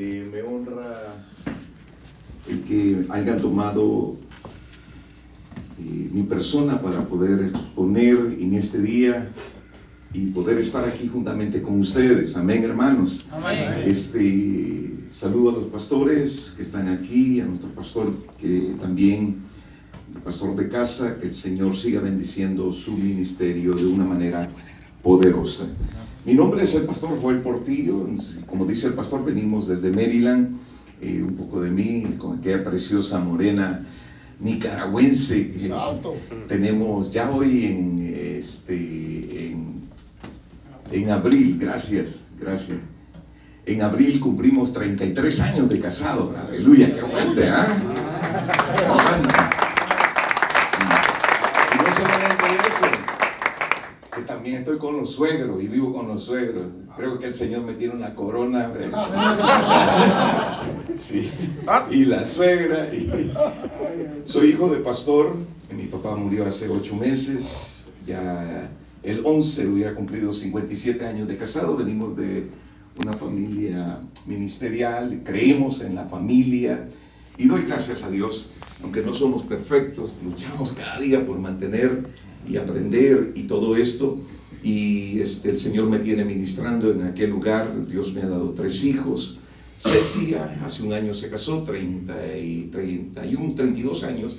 Eh, me honra el que hayan tomado eh, mi persona para poder exponer en este día y poder estar aquí juntamente con ustedes. Amén, hermanos. Este, saludo a los pastores que están aquí, a nuestro pastor que también, el pastor de casa, que el Señor siga bendiciendo su ministerio de una manera poderosa. Mi nombre es el pastor Joel Portillo, como dice el pastor, venimos desde Maryland, eh, un poco de mí, con aquella preciosa morena nicaragüense que tenemos ya hoy en, este, en, abril, gracias, gracias. En abril cumplimos 33 años de casado, aleluya, que aguante, ¿ah? Estoy con los suegros y vivo con los suegros. Creo que el Señor me tiene una corona. Y la suegra. Soy hijo de pastor. Mi papá murió hace ocho meses. Ya el 11 hubiera cumplido 57 años de casado. Venimos de una familia ministerial. Creemos en la familia. Y doy gracias a Dios. Aunque no somos perfectos, luchamos cada día por mantener y aprender y todo esto. Y este, el Señor me tiene ministrando en aquel lugar. Dios me ha dado tres hijos. Cecia hace un año se casó, 30 y 31, 32 años.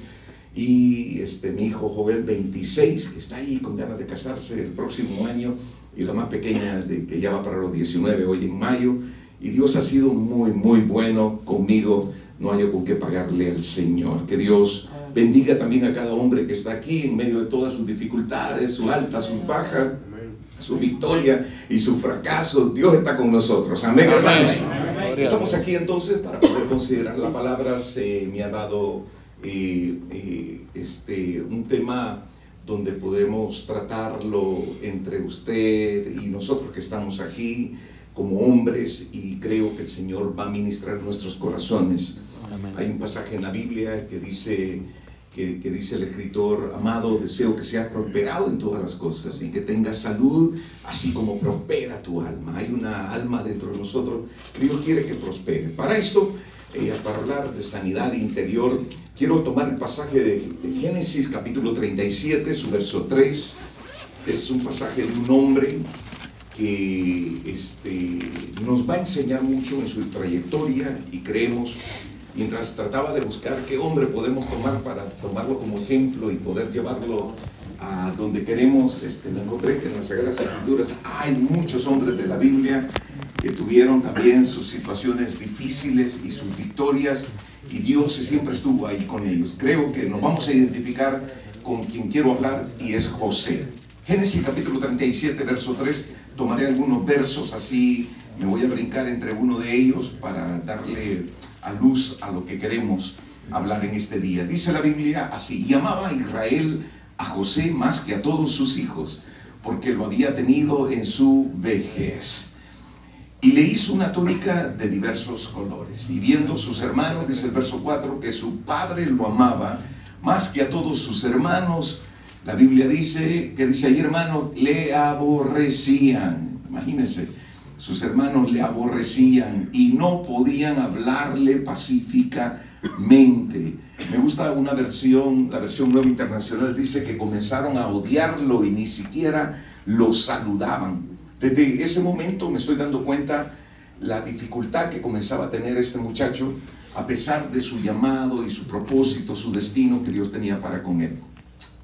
Y este, mi hijo Joel, 26, que está ahí con ganas de casarse el próximo año. Y la más pequeña, de, que ya va para los 19 hoy en mayo. Y Dios ha sido muy, muy bueno conmigo. No hay con qué pagarle al Señor. Que Dios bendiga también a cada hombre que está aquí en medio de todas sus dificultades, sus altas, sus bajas, su victoria y su fracaso. Dios está con nosotros. Amén, hermanos. Estamos aquí entonces para poder considerar la palabra. Se me ha dado eh, eh, este, un tema donde podemos tratarlo entre usted y nosotros que estamos aquí como hombres y creo que el Señor va a ministrar nuestros corazones. Hay un pasaje en la Biblia que dice que, dice el escritor, amado, deseo que seas prosperado en todas las cosas y que tengas salud, así como prospera tu alma. Hay una alma dentro de nosotros que Dios quiere que prospere. Para esto, eh, para hablar de sanidad interior, quiero tomar el pasaje de, Génesis capítulo 37, su verso 3. Es un pasaje de un hombre que este, nos va a enseñar mucho en su trayectoria y creemos mientras trataba de buscar qué hombre podemos tomar para tomarlo como ejemplo y poder llevarlo a donde queremos, este, me encontré que en las Sagradas Escrituras hay muchos hombres de la Biblia que tuvieron también sus situaciones difíciles y sus victorias y Dios siempre estuvo ahí con ellos. Creo que nos vamos a identificar con quien quiero hablar y es José. Génesis capítulo 37, verso 3, tomaré algunos versos así, me voy a brincar entre uno de ellos para darle a luz a lo que queremos hablar en este día. Dice la Biblia así, y amaba Israel a José más que a todos sus hijos, porque lo había tenido en su vejez. Y le hizo una túnica de diversos colores. Y viendo sus hermanos, dice el verso 4, que su padre lo amaba más que a todos sus hermanos, la Biblia dice, que dice ahí hermano, le aborrecían. Imagínense, sus hermanos le aborrecían y no podían hablarle pacíficamente. Me gusta una versión, la versión nueva internacional dice que comenzaron a odiarlo y ni siquiera lo saludaban. Desde ese momento me estoy dando cuenta la dificultad que comenzaba a tener este muchacho a pesar de su llamado y su propósito, su destino que Dios tenía para con él.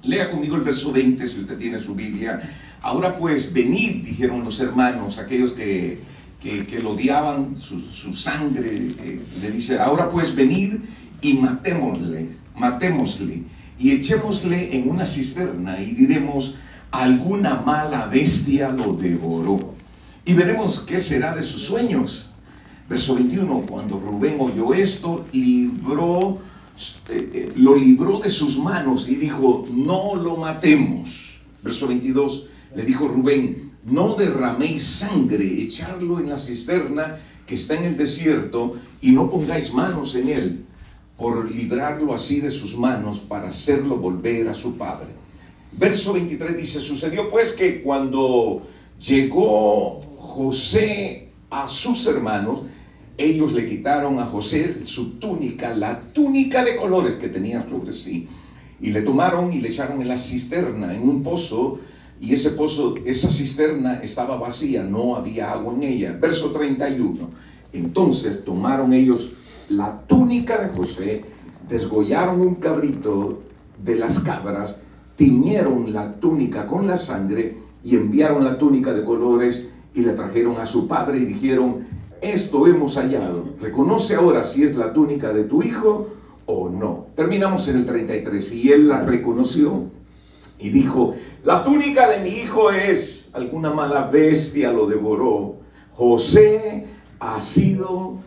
Lea conmigo el verso 20 si usted tiene su Biblia. Ahora pues venid, dijeron los hermanos, aquellos que, que, lo odiaban, su, sangre, eh, le dice, ahora pues venid y matémosle, matémosle y echémosle en una cisterna y diremos, alguna mala bestia lo devoró. Y veremos qué será de sus sueños. Verso 21, cuando Rubén oyó esto, libró, eh, eh, lo libró de sus manos y dijo, no lo matemos. Verso 22, le dijo Rubén, no derraméis sangre, echarlo en la cisterna que está en el desierto y no pongáis manos en él, por librarlo así de sus manos para hacerlo volver a su padre. Verso 23 dice, sucedió pues que cuando llegó José a sus hermanos, ellos le quitaron a José su túnica, la túnica de colores que tenía sobre sí, y le tomaron y le echaron en la cisterna, en un pozo, y ese pozo, esa cisterna estaba vacía, no había agua en ella. Verso 31. Entonces tomaron ellos la túnica de José, desgollaron un cabrito de las cabras, tiñeron la túnica con la sangre y enviaron la túnica de colores y le trajeron a su padre y dijeron, esto hemos hallado, reconoce ahora si es la túnica de tu hijo o no. Terminamos en el 33 y él la reconoció y dijo, la túnica de mi hijo es, alguna mala bestia lo devoró. José ha sido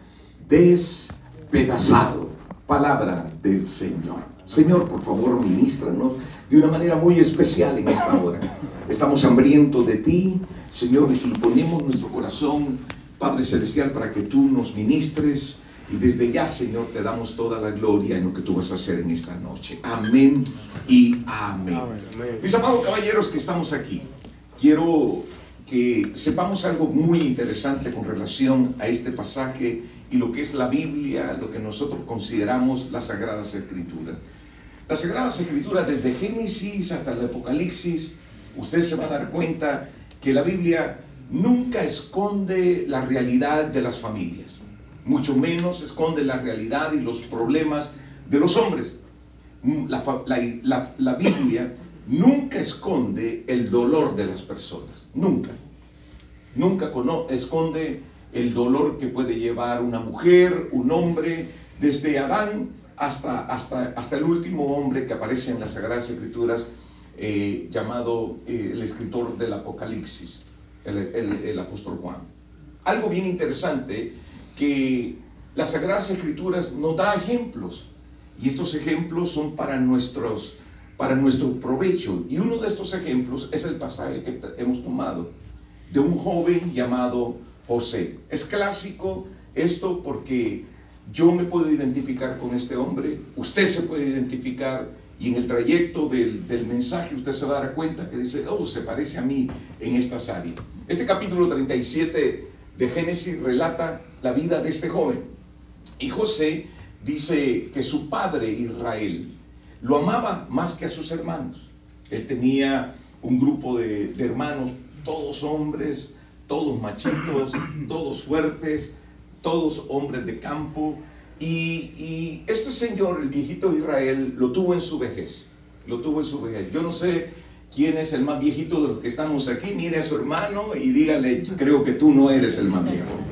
despedazado. Palabra del Señor. Señor, por favor, ministranos de una manera muy especial en esta hora. Estamos hambrientos de ti, Señor, y ponemos nuestro corazón, Padre Celestial, para que tú nos ministres. Y desde ya, Señor, te damos toda la gloria en lo que tú vas a hacer en esta noche. Amén y amén. Mis amados caballeros que estamos aquí, quiero que sepamos algo muy interesante con relación a este pasaje y lo que es la Biblia, lo que nosotros consideramos las Sagradas Escrituras. Las Sagradas Escrituras, desde Génesis hasta el Apocalipsis, usted se va a dar cuenta que la Biblia nunca esconde la realidad de las familias, mucho menos esconde la realidad y los problemas de los hombres. La, Biblia nunca esconde el dolor de las personas, nunca. Nunca esconde el dolor que puede llevar una mujer, un hombre, desde Adán hasta, hasta, hasta el último hombre que aparece en las Sagradas Escrituras, eh, llamado eh, el escritor del Apocalipsis, el, el, apóstol Juan. Algo bien interesante que las Sagradas Escrituras nos da ejemplos y estos ejemplos son para, nuestros, para nuestro provecho. Y uno de estos ejemplos es el pasaje que hemos tomado de un joven llamado José. Es clásico esto porque yo me puedo identificar con este hombre, usted se puede identificar y en el trayecto del, del, mensaje usted se va a dar cuenta que dice, oh, se parece a mí en esta áreas. Este capítulo 37 de Génesis relata la vida de este joven. Y José dice que su padre Israel lo amaba más que a sus hermanos. Él tenía un grupo de, de hermanos, todos hombres, todos machitos, todos fuertes, todos hombres de campo. Y, este señor, el viejito Israel, lo tuvo en su vejez. Lo tuvo en su vejez. Yo no sé quién es el más viejito de los que estamos aquí. Mire a su hermano y dígale, creo que tú no eres el más viejo.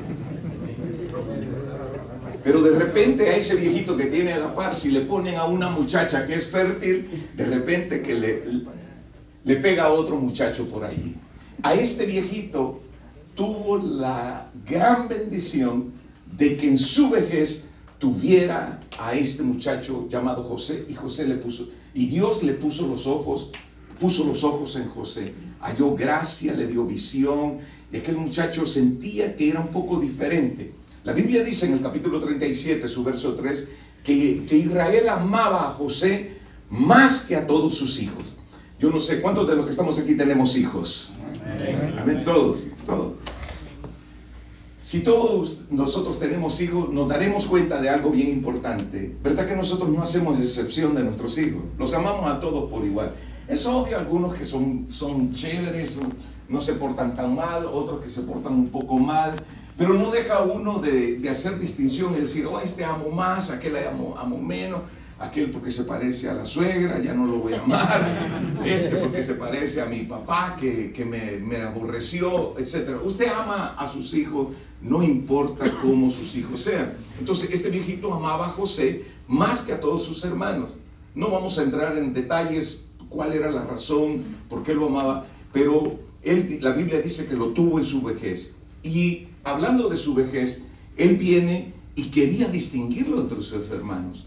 Pero de repente a ese viejito que tiene a la par, si le ponen a una muchacha que es fértil, de repente que le, le pega a otro muchacho por ahí. A este viejito tuvo la gran bendición de que en su vejez tuviera a este muchacho llamado José y José le puso y Dios le puso los ojos puso los ojos en José halló gracia le dio visión y aquel muchacho sentía que era un poco diferente la Biblia dice en el capítulo 37 su verso 3 que, que Israel amaba a José más que a todos sus hijos yo no sé cuántos de los que estamos aquí tenemos hijos amén todos todos si todos nosotros tenemos hijos, nos daremos cuenta de algo bien importante. ¿Verdad que nosotros no hacemos excepción de nuestros hijos? Los amamos a todos por igual. Es obvio algunos que son, son chéveres, no, se portan tan mal, otros que se portan un poco mal, pero no deja uno de, hacer distinción y decir, oh, este amo más, aquel amo, amo menos aquel porque se parece a la suegra, ya no lo voy a amar, este porque se parece a mi papá que, me, me, aborreció, etc. Usted ama a sus hijos no importa cómo sus hijos sean. Entonces, este viejito amaba a José más que a todos sus hermanos. No vamos a entrar en detalles cuál era la razón, por qué lo amaba, pero él, la Biblia dice que lo tuvo en su vejez. Y hablando de su vejez, él viene y quería distinguirlo entre sus hermanos.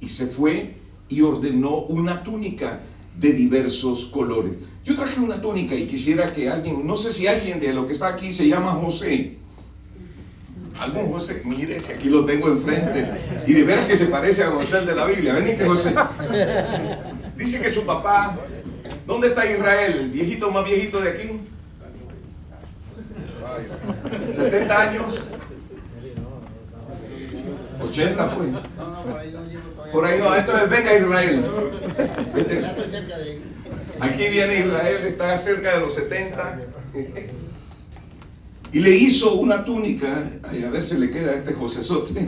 Y se fue y ordenó una túnica de diversos colores. Yo traje una túnica y quisiera que alguien, no sé si alguien de lo que está aquí se llama José, algún José, mire, si aquí lo tengo enfrente, y de veras que se parece a José de la Biblia. Venite, José. Dice que su papá, ¿dónde está Israel? El viejito más viejito de aquí. 70 años. 80 pues. Por ahí no entonces venga Israel. Aquí viene Israel, está cerca de los 70. Y le hizo una túnica, a ver si le queda a este Josesote.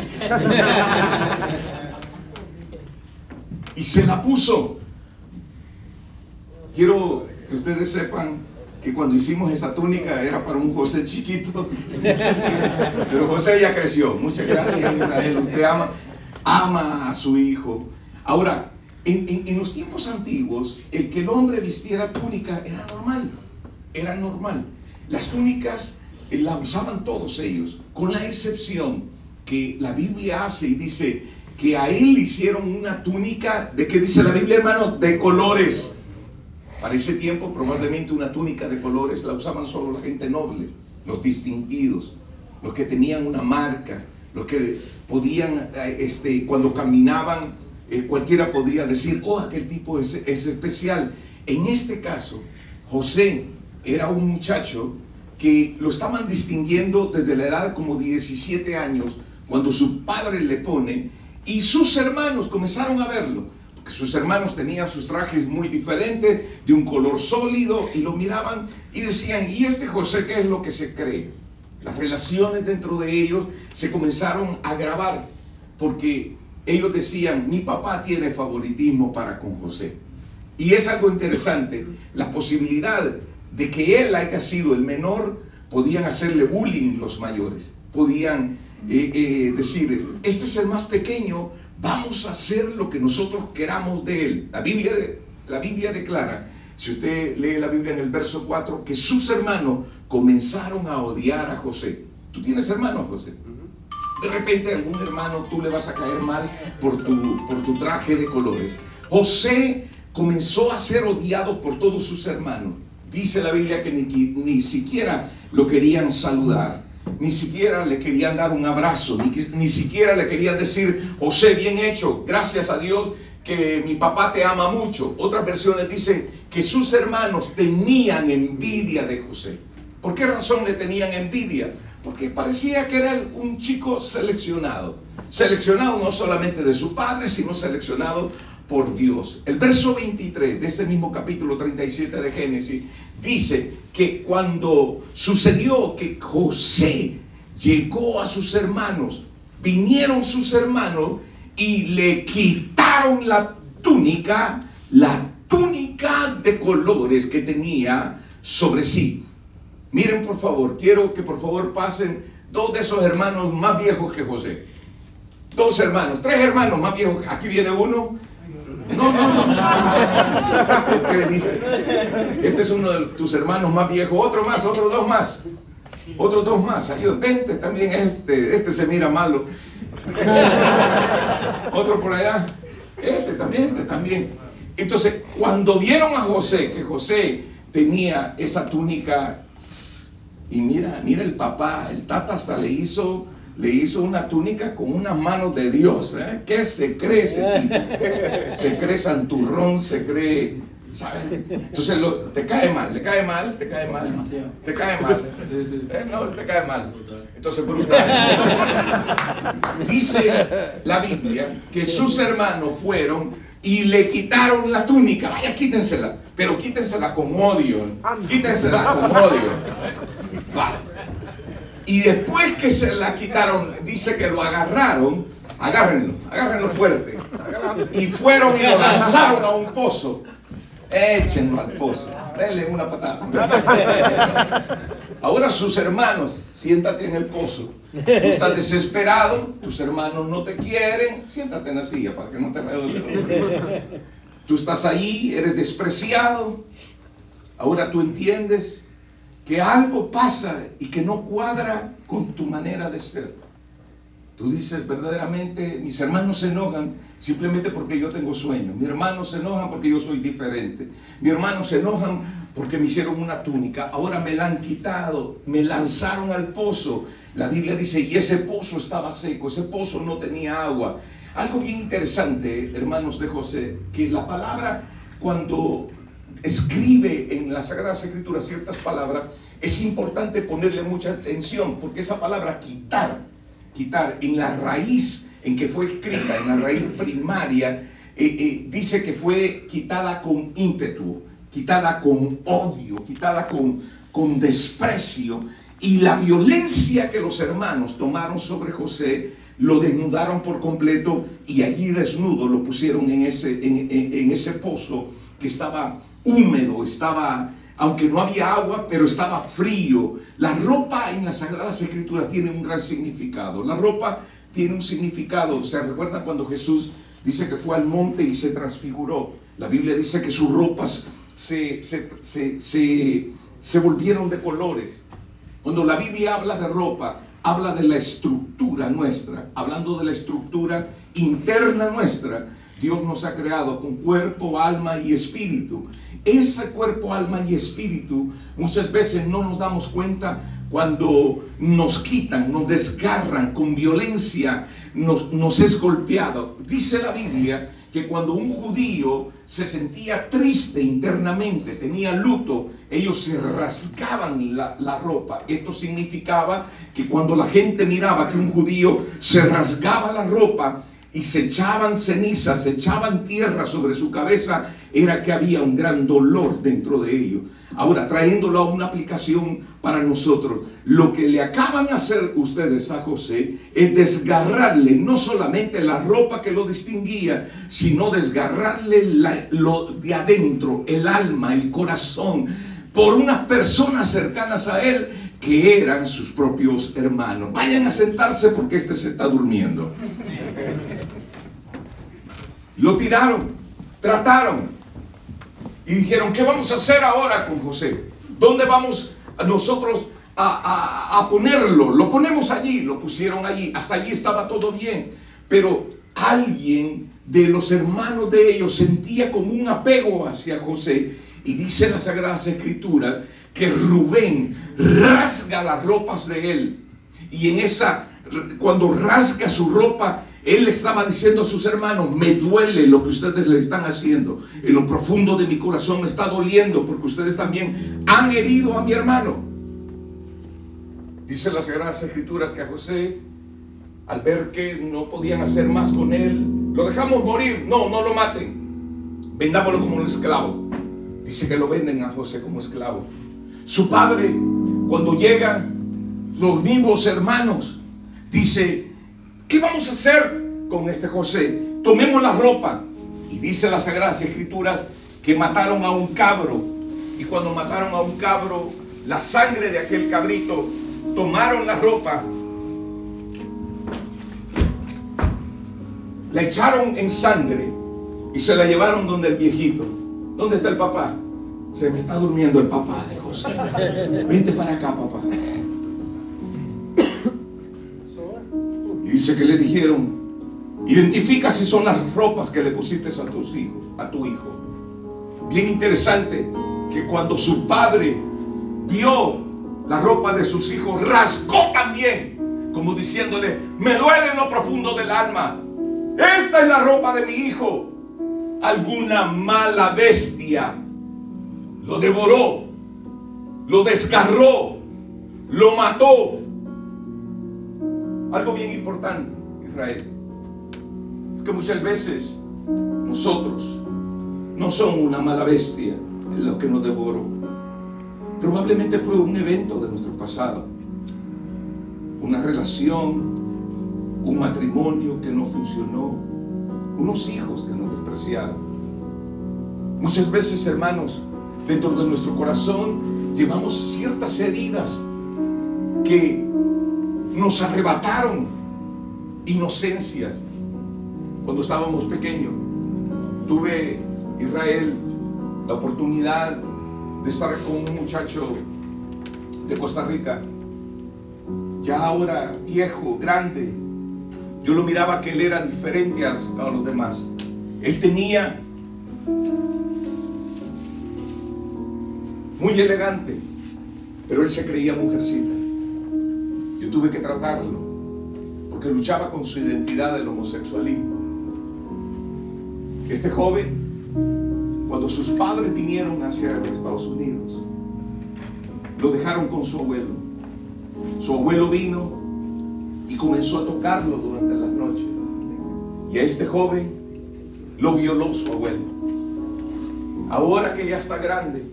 Y se la puso. Quiero que ustedes sepan que cuando hicimos esa túnica era para un José chiquito. Pero José ya creció. Muchas gracias, Israel. Usted ama, ama a su hijo. Ahora, en, en- los tiempos antiguos, el que el hombre vistiera túnica era normal. Era normal. Las túnicas eh, la usaban todos ellos, con la excepción que la Biblia hace y dice que a él le hicieron una túnica, ¿de qué dice la Biblia, hermano? De colores. Para ese tiempo probablemente una túnica de colores la usaban solo la gente noble, los distinguidos, los que tenían una marca, los que podían, eh, este, cuando caminaban, eh, cualquiera podía decir, oh, aquel tipo es, es especial. En este caso, José era un muchacho que lo estaban distinguiendo desde la edad como 17 años, cuando su padre le pone, y sus hermanos comenzaron a verlo, sus hermanos tenían sus trajes muy diferentes, de un color sólido, y lo miraban y decían, ¿y este José qué es lo que se cree? Las relaciones dentro de ellos se comenzaron a agravar, porque ellos decían, mi papá tiene favoritismo para con José. Y es algo interesante, la posibilidad de que él haya sido el menor, podían hacerle bullying los mayores, podían eh, eh, decir, este es el más pequeño, vamos a hacer lo que nosotros queramos de él. La Biblia, la Biblia declara, si usted lee la Biblia en el verso 4, que sus hermanos comenzaron a odiar a José. ¿Tú tienes hermanos, José? De repente algún hermano tú le vas a caer mal por tu, por tu traje de colores. José comenzó a ser odiado por todos sus hermanos. Dice la Biblia que ni, ni siquiera lo querían saludar, ni siquiera le querían dar un abrazo, ni, ni siquiera le querían decir, José, bien hecho, gracias a Dios que mi papá te ama mucho. Otras versiones dicen que sus hermanos tenían envidia de José. ¿Por qué razón le tenían envidia? Porque parecía que era un chico seleccionado. Seleccionado no solamente de su padre, sino seleccionado por Dios. El verso 23 de este mismo capítulo 37 de Génesis dice que cuando sucedió que José llegó a sus hermanos, vinieron sus hermanos y le quitaron la túnica, la túnica de colores que tenía sobre sí. Miren por favor, quiero que por favor pasen dos de esos hermanos más viejos que José. Dos hermanos, tres hermanos más viejos. Aquí viene uno. No, no, no. ¿Qué le dice? Este es uno de tus hermanos más viejos. Otro más, otros dos más. Otros dos más. Vente también este. Este se mira malo. Otro por allá. Este también, este también. Entonces, cuando vieron a José, que José tenía esa túnica, y mira, mira el papá, el tata hasta le hizo, le hizo una túnica con unas manos de Dios. ¿eh? ¿Qué se cree ese tipo? Se cree santurrón, se cree, ¿sabes? Entonces lo- te cae mal, le cae mal, te cae mal, Demasiado. te cae mal. Sí, sí. Eh, No, te cae mal. Entonces, brutal. Dice la Biblia que sus hermanos fueron y le quitaron la túnica. Vaya, quítensela. Pero quítensela con odio. Quítensela con odio. Va. Y después que se la quitaron, dice que lo agarraron. Agárrenlo, agárrenlo fuerte. Y fueron y lo lanzaron a un pozo. Échenlo al pozo. Denle una patada. Ahora sus hermanos, siéntate en el pozo. Tú estás desesperado, tus hermanos no te quieren, siéntate en la silla para que no te doler. Tú estás ahí, eres despreciado. Ahora tú entiendes que algo pasa y que no cuadra con tu manera de ser. Tú dices verdaderamente, mis hermanos se enojan simplemente porque yo tengo sueños. Mis hermanos se enojan porque yo soy diferente. Mis hermanos se enojan porque me hicieron una túnica. Ahora me la han quitado, me lanzaron al pozo. La Biblia dice, y ese pozo estaba seco, ese pozo no tenía agua. Algo bien interesante, hermanos de José, que la palabra cuando escribe en las Sagradas Escrituras ciertas palabras, es importante ponerle mucha atención, porque esa palabra quitar, quitar en la raíz en que fue escrita, en la raíz primaria, eh, eh, dice que fue quitada con ímpetu, quitada con odio, quitada con, con desprecio. Y la violencia que los hermanos tomaron sobre José lo desnudaron por completo y allí desnudo lo pusieron en ese, en, ese pozo que estaba húmedo, estaba, aunque no había agua, pero estaba frío. La ropa en las Sagradas Escrituras tiene un gran significado. La ropa tiene un significado. ¿Se recuerda cuando Jesús dice que fue al monte y se transfiguró? La Biblia dice que sus ropas se, se, se volvieron de colores. Cuando la Biblia habla de ropa, habla de la estructura nuestra, hablando de la estructura interna nuestra. Dios nos ha creado con cuerpo, alma y espíritu. Ese cuerpo, alma y espíritu muchas veces no nos damos cuenta cuando nos quitan, nos desgarran con violencia, nos, nos es golpeado. Dice la Biblia que cuando un judío se sentía triste internamente, tenía luto, ellos se rasgaban la, la, ropa. Esto significaba que cuando la gente miraba que un judío se rasgaba la ropa y se echaban cenizas, se echaban tierra sobre su cabeza, era que había un gran dolor dentro de ellos. Ahora, trayéndolo a una aplicación para nosotros, lo que le acaban de hacer ustedes a José es desgarrarle no solamente la ropa que lo distinguía, sino desgarrarle lo de adentro, el alma, el corazón, por unas personas cercanas a él que eran sus propios hermanos. Vayan a sentarse porque este se está durmiendo. Lo tiraron, trataron, y dijeron, ¿qué vamos a hacer ahora con José? ¿Dónde vamos nosotros a, ponerlo? Lo ponemos allí, lo pusieron allí, hasta allí estaba todo bien. Pero alguien de los hermanos de ellos sentía como un apego hacia José. Y dice las Sagradas Escrituras que Rubén rasga las ropas de él. Y en esa, cuando rasga su ropa, él estaba diciendo a sus hermanos, me duele lo que ustedes le están haciendo. En lo profundo de mi corazón me está doliendo porque ustedes también han herido a mi hermano. Dice las Sagradas Escrituras que a José, al ver que no podían hacer más con él, lo dejamos morir. No, no lo maten. Vendámoslo como un esclavo. Dice que lo venden a José como esclavo. Su padre, cuando llegan los mismos hermanos, dice, ¿Qué vamos a hacer con este José? Tomemos la ropa. Y dice la Sagrada Escrituras que mataron a un cabro. Y cuando mataron a un cabro, la sangre de aquel cabrito, tomaron la ropa, la echaron en sangre y se la llevaron donde el viejito. ¿Dónde está el papá? Se me está durmiendo el papá José. Vente para acá, papá. dice que le dijeron, identifica si son las ropas que le pusiste a tus hijos, a tu hijo. Bien interesante que cuando su padre vio la ropa de sus hijos, rasgó también, como diciéndole, me duele en lo profundo del alma. Esta es la ropa de mi hijo. Alguna mala bestia lo devoró, lo desgarró, lo mató algo bien importante, Israel, es que muchas veces nosotros no somos una mala bestia en lo que nos devoró. Probablemente fue un evento de nuestro pasado, una relación, un matrimonio que no funcionó, unos hijos que nos despreciaron. Muchas veces, hermanos, dentro de nuestro corazón llevamos ciertas heridas que nos arrebataron inocencias cuando estábamos pequeños. Tuve, Israel, la oportunidad de estar con un muchacho de Costa Rica, ya ahora viejo, grande. Yo lo miraba que él era diferente a, los demás. Él tenía muy elegante, pero él se creía mujercita tuve que tratarlo porque luchaba con su identidad del homosexualismo. Este joven, cuando sus padres vinieron hacia los Estados Unidos, lo dejaron con su abuelo. Su abuelo vino y comenzó a tocarlo durante las noches. Y a este joven lo violó su abuelo. Ahora que ya está grande,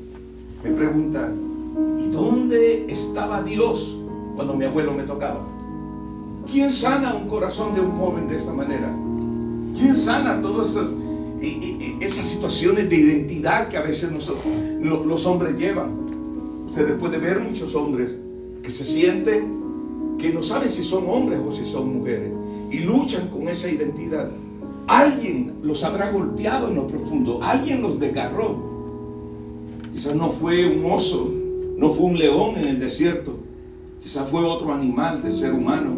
me ¿y dónde estaba Dios cuando mi abuelo me tocaba? ¿Quién sana un corazón de un joven de esta manera? ¿Quién sana todas esas, esas situaciones de identidad que a veces nosotros, los hombres llevan? Ustedes pueden ver muchos hombres que se sienten que no saben si son hombres o si son mujeres y luchan con esa identidad. Alguien los habrá golpeado en lo profundo, alguien los desgarró. Quizás no fue un oso, no fue un león en el desierto, quizás fue otro animal de ser humano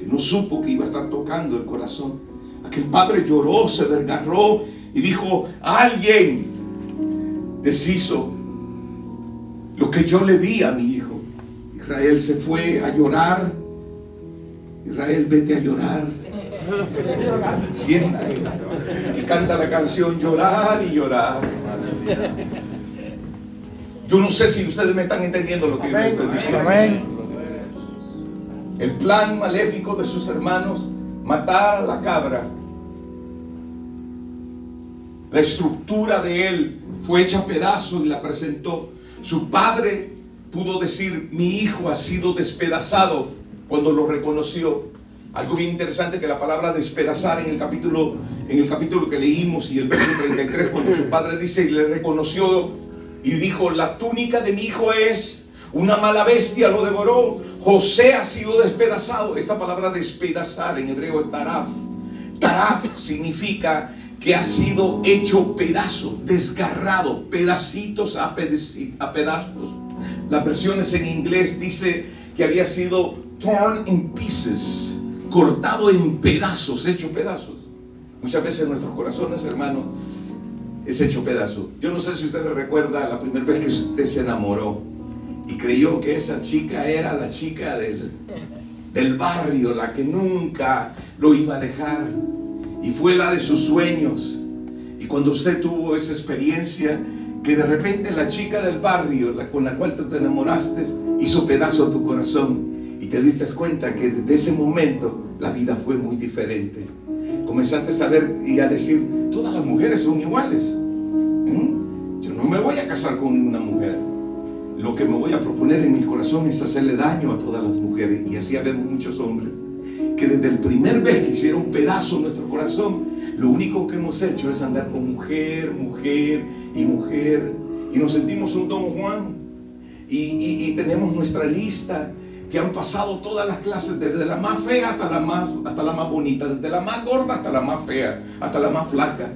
que no supo que iba a estar tocando el corazón. Aquel padre lloró, se desgarró y dijo, alguien deshizo lo que yo le di a mi hijo. Israel se fue a llorar. Israel, vete a llorar. Siéntate y canta la canción Llorar y llorar. Yo no sé si ustedes me están entendiendo lo que yo estoy diciendo. El plan maléfico de sus hermanos, matar a la cabra. La estructura de él fue hecha a pedazos y la presentó. Su padre pudo decir, mi hijo ha sido despedazado cuando lo reconoció. Algo bien interesante que la palabra despedazar en el capítulo, en el capítulo que leímos y el versículo 33, cuando su padre dice y le reconoció y dijo, la túnica de mi hijo es una mala bestia, lo devoró. José ha sido despedazado. Esta palabra despedazar en hebreo es taraf. Taraf significa que ha sido hecho pedazo, desgarrado, pedacitos a pedazos. Las versiones en inglés dice que había sido torn in pieces, cortado en pedazos, hecho pedazos. Muchas veces nuestros corazones, hermanos, es hecho pedazo. Yo no sé si usted recuerda la primera vez que usted se enamoró y creyó que esa chica era la chica del, del barrio, la que nunca lo iba a dejar y fue la de sus sueños. Y cuando usted tuvo esa experiencia, que de repente la chica del barrio la, con la cual tú te enamoraste hizo pedazo a tu corazón y te diste cuenta que desde ese momento la vida fue muy diferente. Comenzaste a ver y a decir, todas las mujeres son iguales. ¿Mm? Yo no me voy a casar con una mujer. Lo que me voy a proponer en mi corazón es hacerle daño a todas las mujeres. Y así habemos muchos hombres que desde el primer vez que hicieron pedazo nuestro corazón, lo único que hemos hecho es andar con mujer, mujer y mujer. Y nos sentimos un Don Juan. Y, tenemos nuestra lista han pasado todas las clases, desde la más fea hasta la más, hasta la más bonita, desde la más gorda hasta la más fea, hasta la más flaca.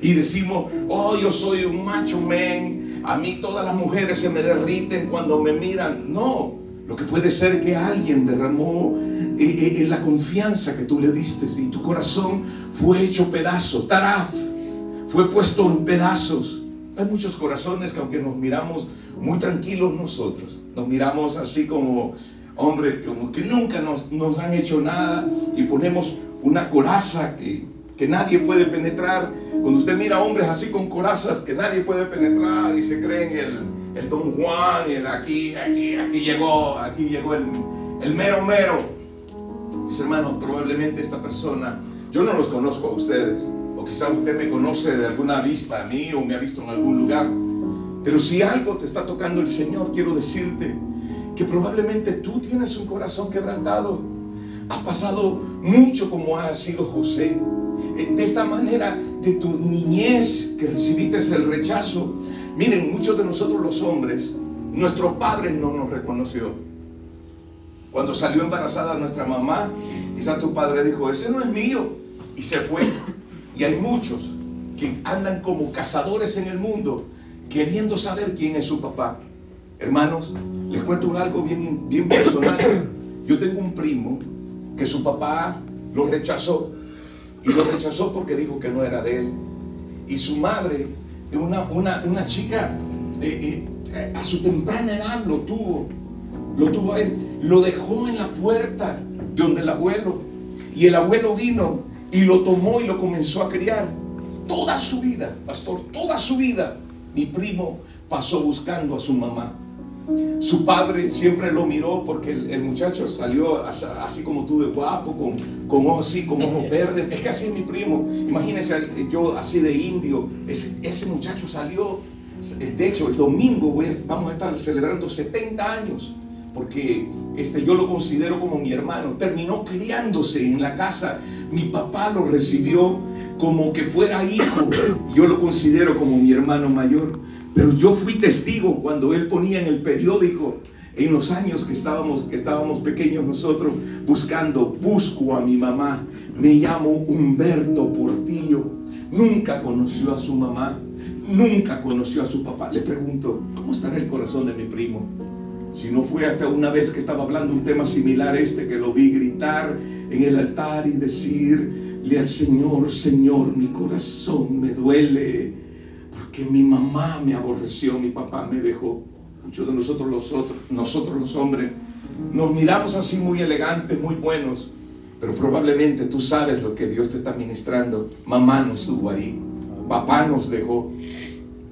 Y decimos, oh, yo soy un macho man, a mí todas las mujeres se me derriten cuando me miran. No, lo que puede ser que alguien derramó eh, eh, en la confianza que tú le diste y tu corazón fue hecho pedazo, taraf, fue puesto en pedazos. Hay muchos corazones que aunque nos miramos muy tranquilos nosotros, nos miramos así como hombres como que nunca nos, nos han hecho nada y ponemos una coraza que, que nadie puede penetrar. Cuando usted mira hombres así con corazas que nadie puede penetrar y se creen el, el Don Juan, el aquí, aquí, aquí llegó, aquí llegó el, el mero mero. Mis hermanos, probablemente esta persona, yo no los conozco a ustedes, o quizá usted me conoce de alguna vista a mí o me ha visto en algún lugar, pero si algo te está tocando el Señor, quiero decirte que probablemente tú tienes un corazón quebrantado. Ha pasado mucho como ha sido José. De esta manera, de tu niñez que recibiste el rechazo, Miren, muchos de nosotros los hombres, nuestro padre no nos reconoció. Cuando salió embarazada nuestra mamá, quizá tu padre dijo, ese no es mío, y se fue. Y hay muchos que andan como cazadores en el mundo, queriendo saber quién es su papá. Hermanos, les cuento algo bien, personal. Yo tengo un primo que su papá lo rechazó, y lo rechazó porque dijo que no era de él. Y su madre una, una, una chica eh, eh, a su temprana edad lo tuvo, lo tuvo a él, lo dejó en la puerta de donde el abuelo, y el abuelo vino y lo tomó y lo comenzó a criar. Toda su vida, pastor, toda su vida, mi primo pasó buscando a su mamá. Su padre siempre lo miró porque el, el muchacho salió as- así como tú de guapo, con, con ojos así, con ojos verdes. Es que así es mi primo. Imagínense yo así de indio. Ese, ese muchacho salió. De hecho, el domingo voy a- vamos a estar celebrando 70 años. Porque este, yo lo considero como mi hermano. Terminó criándose en la casa. Mi papá lo recibió como que fuera hijo. Yo lo considero como mi hermano mayor. Pero yo fui testigo cuando él ponía en el periódico, en los años que estábamos, que estábamos pequeños nosotros, buscando, busco a mi mamá. Me llamo Humberto Portillo. Nunca conoció a su mamá. Nunca conoció a su papá. Le pregunto, ¿cómo estará el corazón de mi primo? Si no fue hasta una vez que estaba hablando un tema similar a este, que lo vi gritar en el altar y decirle al Señor, Señor, mi corazón me duele, porque mi mamá me aborreció, mi papá me dejó. Muchos de nosotros los otros, nosotros los hombres, nos miramos así muy elegantes, muy buenos, pero probablemente tú sabes lo que Dios te está ministrando. Mamá no estuvo ahí, papá nos dejó.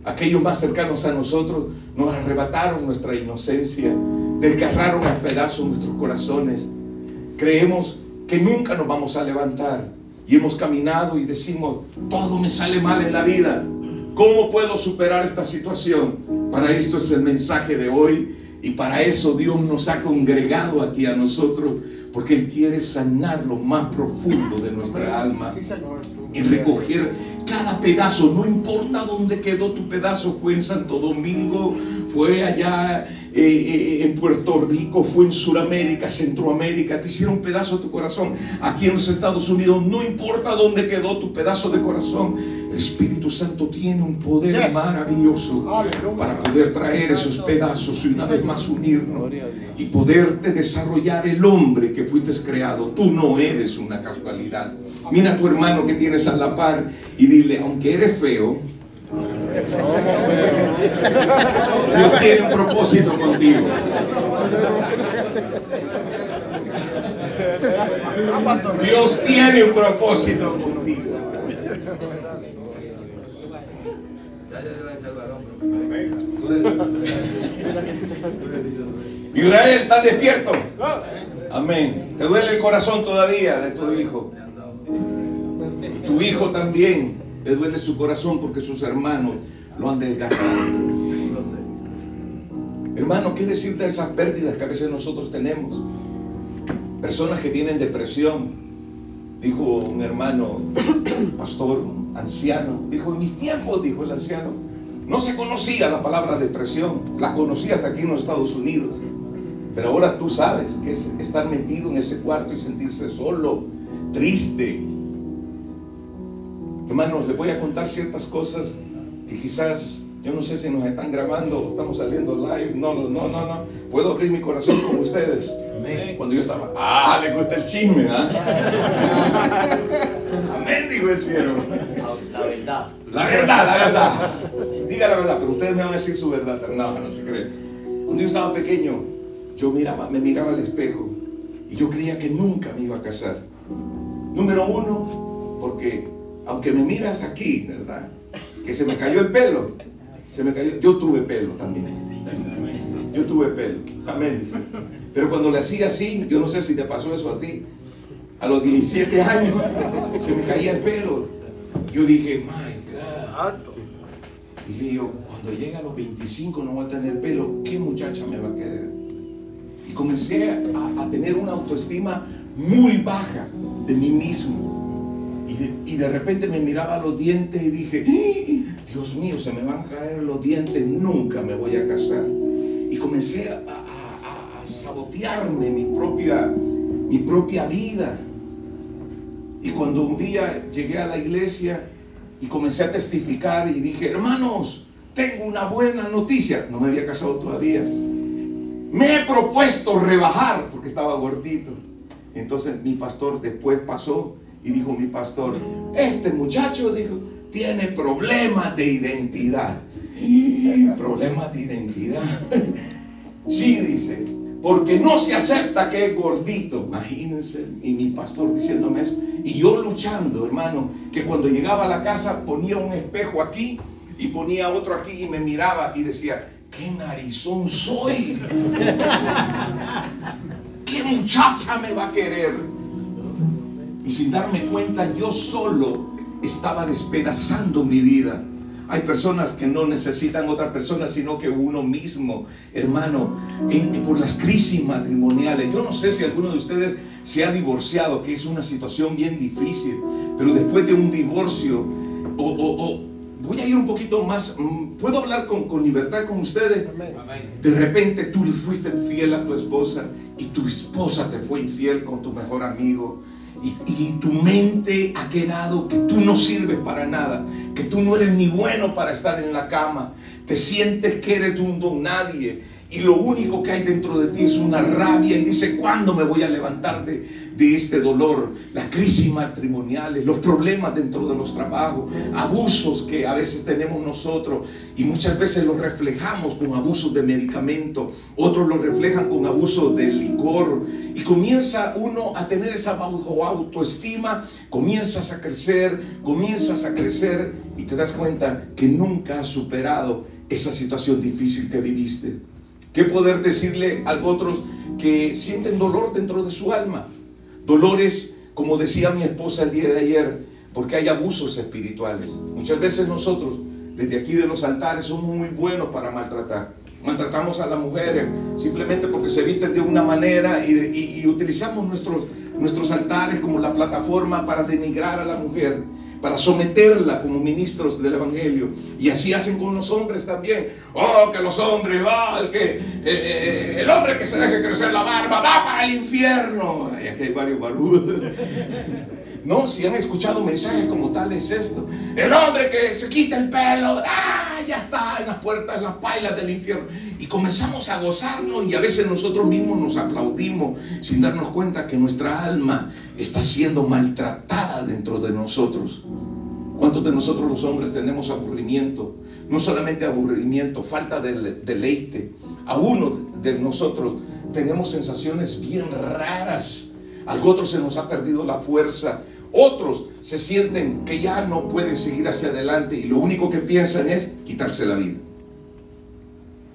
Aquellos más cercanos a nosotros nos arrebataron nuestra inocencia, desgarraron a pedazos nuestros corazones. Creemos que nunca nos vamos a levantar y hemos caminado y decimos, todo me sale mal en la vida. ¿Cómo puedo superar esta situación? Para esto es el mensaje de hoy y para eso Dios nos ha congregado aquí a nosotros porque Él quiere sanar lo más profundo de nuestra alma y recoger cada pedazo, no importa dónde quedó tu pedazo, fue en Santo Domingo, fue allá eh, eh, en Puerto Rico, fue en Sudamérica, Centroamérica, te hicieron pedazo de tu corazón. Aquí en los Estados Unidos, no importa dónde quedó tu pedazo de corazón, el Espíritu Santo tiene un poder Yes. maravilloso para poder traer esos pedazos y una vez más unirnos y poderte desarrollar el hombre que fuiste creado. Tú no eres una casualidad. Mira a tu hermano que tienes a la par y dile, aunque eres feo, Dios tiene un propósito contigo. Dios tiene un propósito contigo. Israel, ¿estás despierto? Amén. ¿Te duele el corazón todavía de tu hijo? Y tu hijo también le duele su corazón porque sus hermanos lo han desgarrado. Hermano, ¿qué decir de esas pérdidas que a veces nosotros tenemos? Personas que tienen depresión. Dijo un hermano, pastor, anciano, dijo, en mis tiempos, dijo el anciano, no se conocía la palabra depresión, la conocía hasta aquí en los Estados Unidos. Pero ahora tú sabes que es estar metido en ese cuarto y sentirse solo, triste. Hermanos, les voy a contar ciertas cosas que quizás, yo no sé si nos están grabando o estamos saliendo live. No, no, no, no, no. Puedo abrir mi corazón con ustedes. Cuando yo estaba, ah, le gusta el chisme, ¿ah? Amén, dijo el cielo. La verdad. La verdad, la verdad. Diga la verdad, pero ustedes me van a decir su verdad. No, no se cree. Cuando yo estaba pequeño, yo miraba, me miraba al espejo y yo creía que nunca me iba a casar. Número uno, porque aunque me miras aquí, ¿verdad? Que se me cayó el pelo. Se me cayó. Yo tuve pelo también. Yo tuve pelo. Amén. Pero cuando le hacía así, yo no sé si te pasó eso a ti. A los 17 años se me caía el pelo. Yo dije, my God. Dije yo, cuando llegue a los 25 no voy a tener pelo, ¿qué muchacha me va a querer? Y comencé a, tener una autoestima muy baja de mí mismo. Y de, y de repente me miraba los dientes y dije, "¡Ah! Dios mío, se me van a caer los dientes, nunca me voy a casar. Y comencé a- a sabotearme mi propia, mi propia vida. Y cuando un día llegué a la iglesia y comencé a testificar y dije, hermanos, tengo una buena noticia. No me había casado todavía. Me he propuesto rebajar porque estaba gordito. Entonces mi pastor después pasó y dijo mi pastor, este muchacho dijo, tiene problemas de identidad. Problemas de identidad. Sí, dice, porque no se acepta que es gordito. Imagínense, y mi pastor diciéndome eso. Y yo luchando, hermano, que cuando llegaba a la casa ponía un espejo aquí y ponía otro aquí y me miraba y decía, ¿qué narizón soy? ¿Qué muchacha me va a querer? Y sin darme cuenta, yo solo estaba despedazando mi vida. Hay personas que no necesitan otra persona, sino que uno mismo, hermano, por las crisis matrimoniales. Yo no sé si alguno de ustedes se ha divorciado, que es una situación bien difícil, pero después de un divorcio, o, voy a ir un poquito más, mm, ¿puedo hablar con, con libertad con ustedes? De repente tú le fuiste fiel a tu esposa y tu esposa te fue infiel con tu mejor amigo y, tu mente ha quedado que tú no sirves para nada, que tú no eres ni bueno para estar en la cama, te sientes que eres un don nadie. Y lo único que hay dentro de ti es una rabia. Y dice, ¿cuándo me voy a levantar de, de este dolor? Las crisis matrimoniales, los problemas dentro de los trabajos, abusos que a veces tenemos nosotros y muchas veces los reflejamos con abusos de medicamentos, otros los reflejan con abuso de licor y comienza uno a tener esa bajo autoestima, comienzas a crecer, comienzas a crecer y te das cuenta que nunca has superado esa situación difícil que viviste. ¿Qué poder decirle a otros que sienten dolor dentro de su alma? Dolores, como decía mi esposa el día de ayer, porque hay abusos espirituales. Muchas veces nosotros, desde aquí de los altares, somos muy buenos para maltratar. Maltratamos a las mujeres simplemente porque se visten de una manera y, utilizamos nuestros, nuestros altares como la plataforma para denigrar a la mujer para someterla como ministros del Evangelio. Y así hacen con los hombres también. Oh, que los hombres, va, el, que, eh, eh, el hombre que se deje crecer la barba va para el infierno. Aquí hay varios barbudos. No, si han escuchado mensajes como tal es esto. El hombre que se quita el pelo, ah, ya está en las puertas, en las pailas del infierno. Y comenzamos a gozarnos y a veces nosotros mismos nos aplaudimos sin darnos cuenta que nuestra alma está siendo maltratada dentro de nosotros. ¿Cuántos de nosotros los hombres tenemos aburrimiento? No solamente aburrimiento, falta de deleite. A uno de nosotros tenemos sensaciones bien raras. A otros se nos ha perdido la fuerza otros se sienten que ya no pueden seguir hacia adelante y lo único que piensan es quitarse la vida.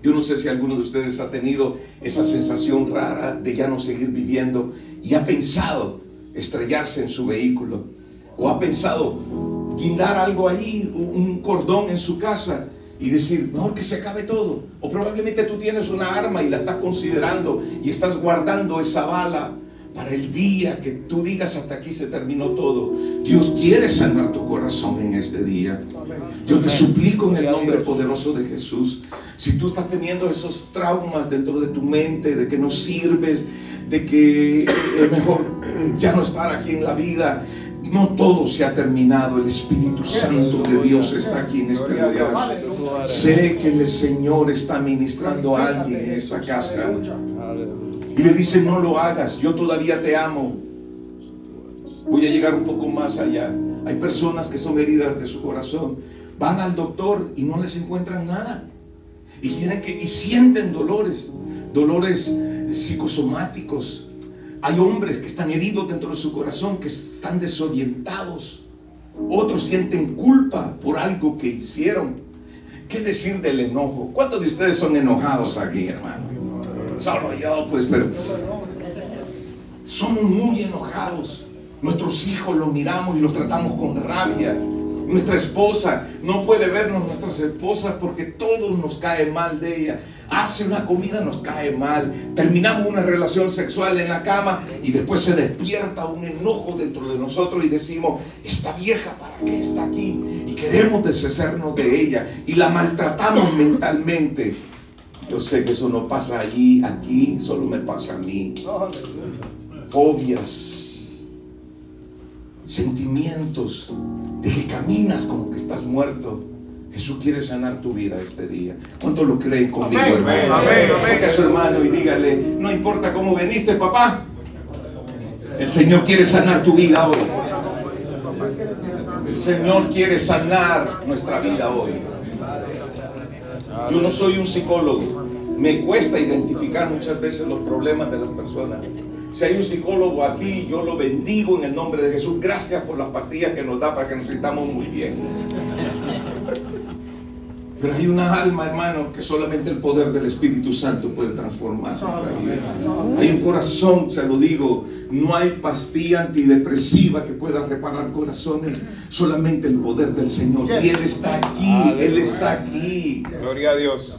Yo no sé si alguno de ustedes ha tenido esa sensación rara de ya no seguir viviendo y ha pensado estrellarse en su vehículo o ha pensado guindar algo ahí, un cordón en su casa y decir, mejor que se acabe todo. O probablemente tú tienes una arma y la estás considerando y estás guardando esa bala para el día que tú digas hasta aquí se terminó todo. Dios quiere sanar tu corazón en este día. Yo te suplico en el nombre poderoso de Jesús, si tú estás teniendo esos traumas dentro de tu mente, de que no sirves, de que es mejor ya no estar aquí en la vida, no todo se ha terminado. El Espíritu Santo de Dios está aquí en este lugar. Sé que el Señor está ministrando a alguien en esta casa. Y le dice, no lo hagas, yo todavía te amo. Voy a llegar un poco más allá. Hay personas que son heridas de su corazón. Van al doctor y no les encuentran nada. Y, quieren que, y sienten dolores, dolores psicosomáticos. Hay hombres que están heridos dentro de su corazón, que están desorientados. Otros sienten culpa por algo que hicieron. ¿Qué decir del enojo? ¿Cuántos de ustedes son enojados aquí, hermano? Solo yo, pues, pero somos muy enojados. Nuestros hijos los miramos y los tratamos con rabia. Nuestra esposa no puede vernos nuestras esposas porque todo nos cae mal de ella. Hace una comida, nos cae mal. Terminamos una relación sexual en la cama y después se despierta un enojo dentro de nosotros y decimos, esta vieja, ¿para qué está aquí? Y queremos deshacernos de ella y la maltratamos mentalmente. Yo sé que eso no pasa allí, aquí, solo me pasa a mí. Fobias, sentimientos de que caminas como que estás muerto. Jesús quiere sanar tu vida este día. ¿Cuánto lo creen conmigo, hermano? Porque a su hermano y dígale, no importa cómo veniste, papá. El Señor quiere sanar tu vida hoy. El Señor quiere sanar nuestra vida hoy. Yo no soy un psicólogo. Me cuesta identificar muchas veces los problemas de las personas. Si hay un psicólogo aquí, yo lo bendigo en el nombre de Jesús. Gracias por las pastillas que nos da para que nos sintamos muy bien. Pero hay una alma, hermano, que solamente el poder del Espíritu Santo puede transformar nuestra vida. Hay un corazón, se lo digo, no hay pastilla antidepresiva que pueda reparar corazones, solamente el poder del Señor. Y Él está aquí, Él está aquí. Gloria a Dios.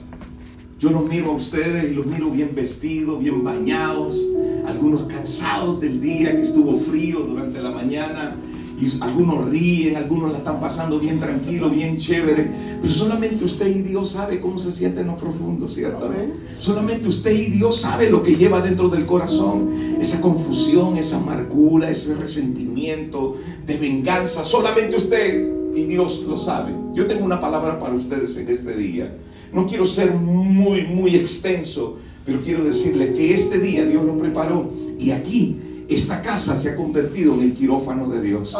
Yo los miro a ustedes y los miro bien vestidos, bien bañados, algunos cansados del día que estuvo frío durante la mañana y algunos ríen, algunos la están pasando bien tranquilo, bien chévere, pero solamente usted y Dios sabe cómo se siente en lo profundo, ¿cierto? Solamente usted y Dios sabe lo que lleva dentro del corazón, esa confusión, esa amargura, ese resentimiento de venganza, solamente usted y Dios lo sabe. Yo tengo una palabra para ustedes en este día. No quiero ser muy, muy extenso, pero quiero decirle que este día Dios lo preparó y aquí esta casa se ha convertido en el quirófano de Dios.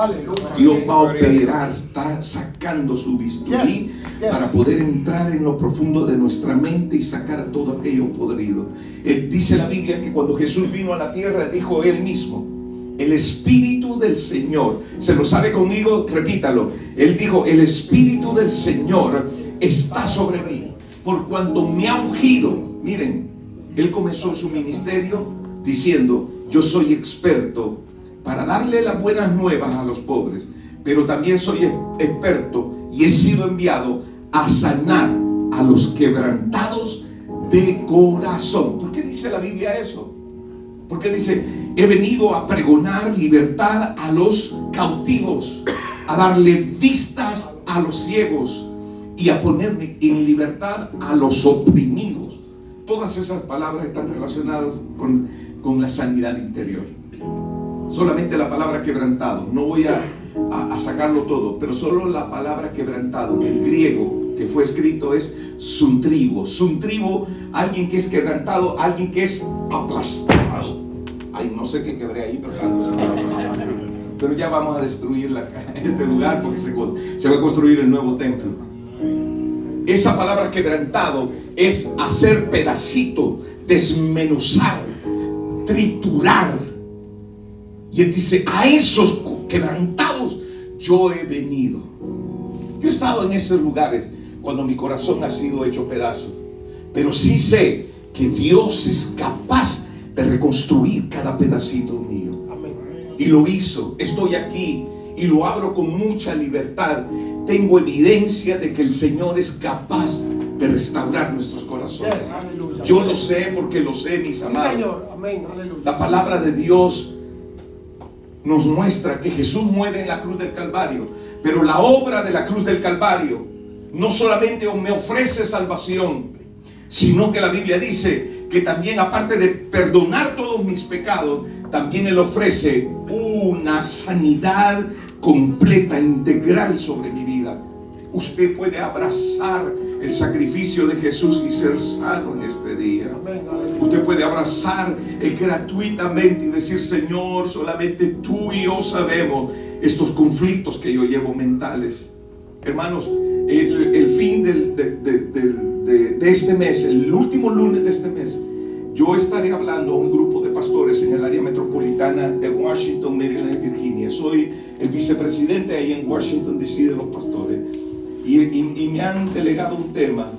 Dios va a operar, está sacando su bisturí para poder entrar en lo profundo de nuestra mente y sacar todo aquello podrido. Él dice la Biblia que cuando Jesús vino a la tierra dijo él mismo, el Espíritu del Señor, se lo sabe conmigo, repítalo, él dijo, el Espíritu del Señor está sobre mí, por cuando me ha ungido, miren, él comenzó su ministerio diciendo, yo soy experto para darle las buenas nuevas a los pobres, pero también soy experto y he sido enviado a sanar a los quebrantados de corazón. ¿Por qué dice la Biblia eso? Porque dice, he venido a pregonar libertad a los cautivos, a darle vistas a los ciegos y a ponerme en libertad a los oprimidos. Todas esas palabras están relacionadas con con la sanidad interior. Solamente la palabra quebrantado, no voy a, sacarlo todo, pero solo la palabra quebrantado, el griego que fue escrito es suntribo. Suntribo, alguien que es quebrantado, alguien que es aplastado. Ay, no sé qué quebré ahí, pero, pero ya vamos a destruir este lugar porque se va a construir el nuevo templo. Esa palabra quebrantado es hacer pedacito, desmenuzar, triturar. Y él dice, a esos quebrantados yo he venido. Yo he estado en esos lugares cuando mi corazón ha sido hecho pedazos. Pero sí sé que Dios es capaz de reconstruir cada pedacito mío. Y lo hizo. Estoy aquí y lo abro con mucha libertad. Tengo evidencia de que el Señor es capaz de restaurar nuestros corazones. Yo lo sé porque lo sé, mis amados. La palabra de Dios nos muestra que Jesús muere en la cruz del Calvario, pero la obra de la cruz del Calvario no solamente me ofrece salvación, sino que la Biblia dice que también aparte de perdonar todos mis pecados, también Él ofrece una sanidad completa, integral sobre mi vida. Usted puede abrazar el sacrificio de Jesús y ser sano en este día. Usted puede abrazar eh, gratuitamente y decir, Señor, solamente tú y yo sabemos estos conflictos que yo llevo mentales. Hermanos, el, fin de, este mes, el último lunes de este mes, yo estaré hablando a un grupo de pastores en el área metropolitana de Washington, Maryland Virginia. Soy el vicepresidente ahí en Washington, D.C. de los pastores. Y, me han delegado un tema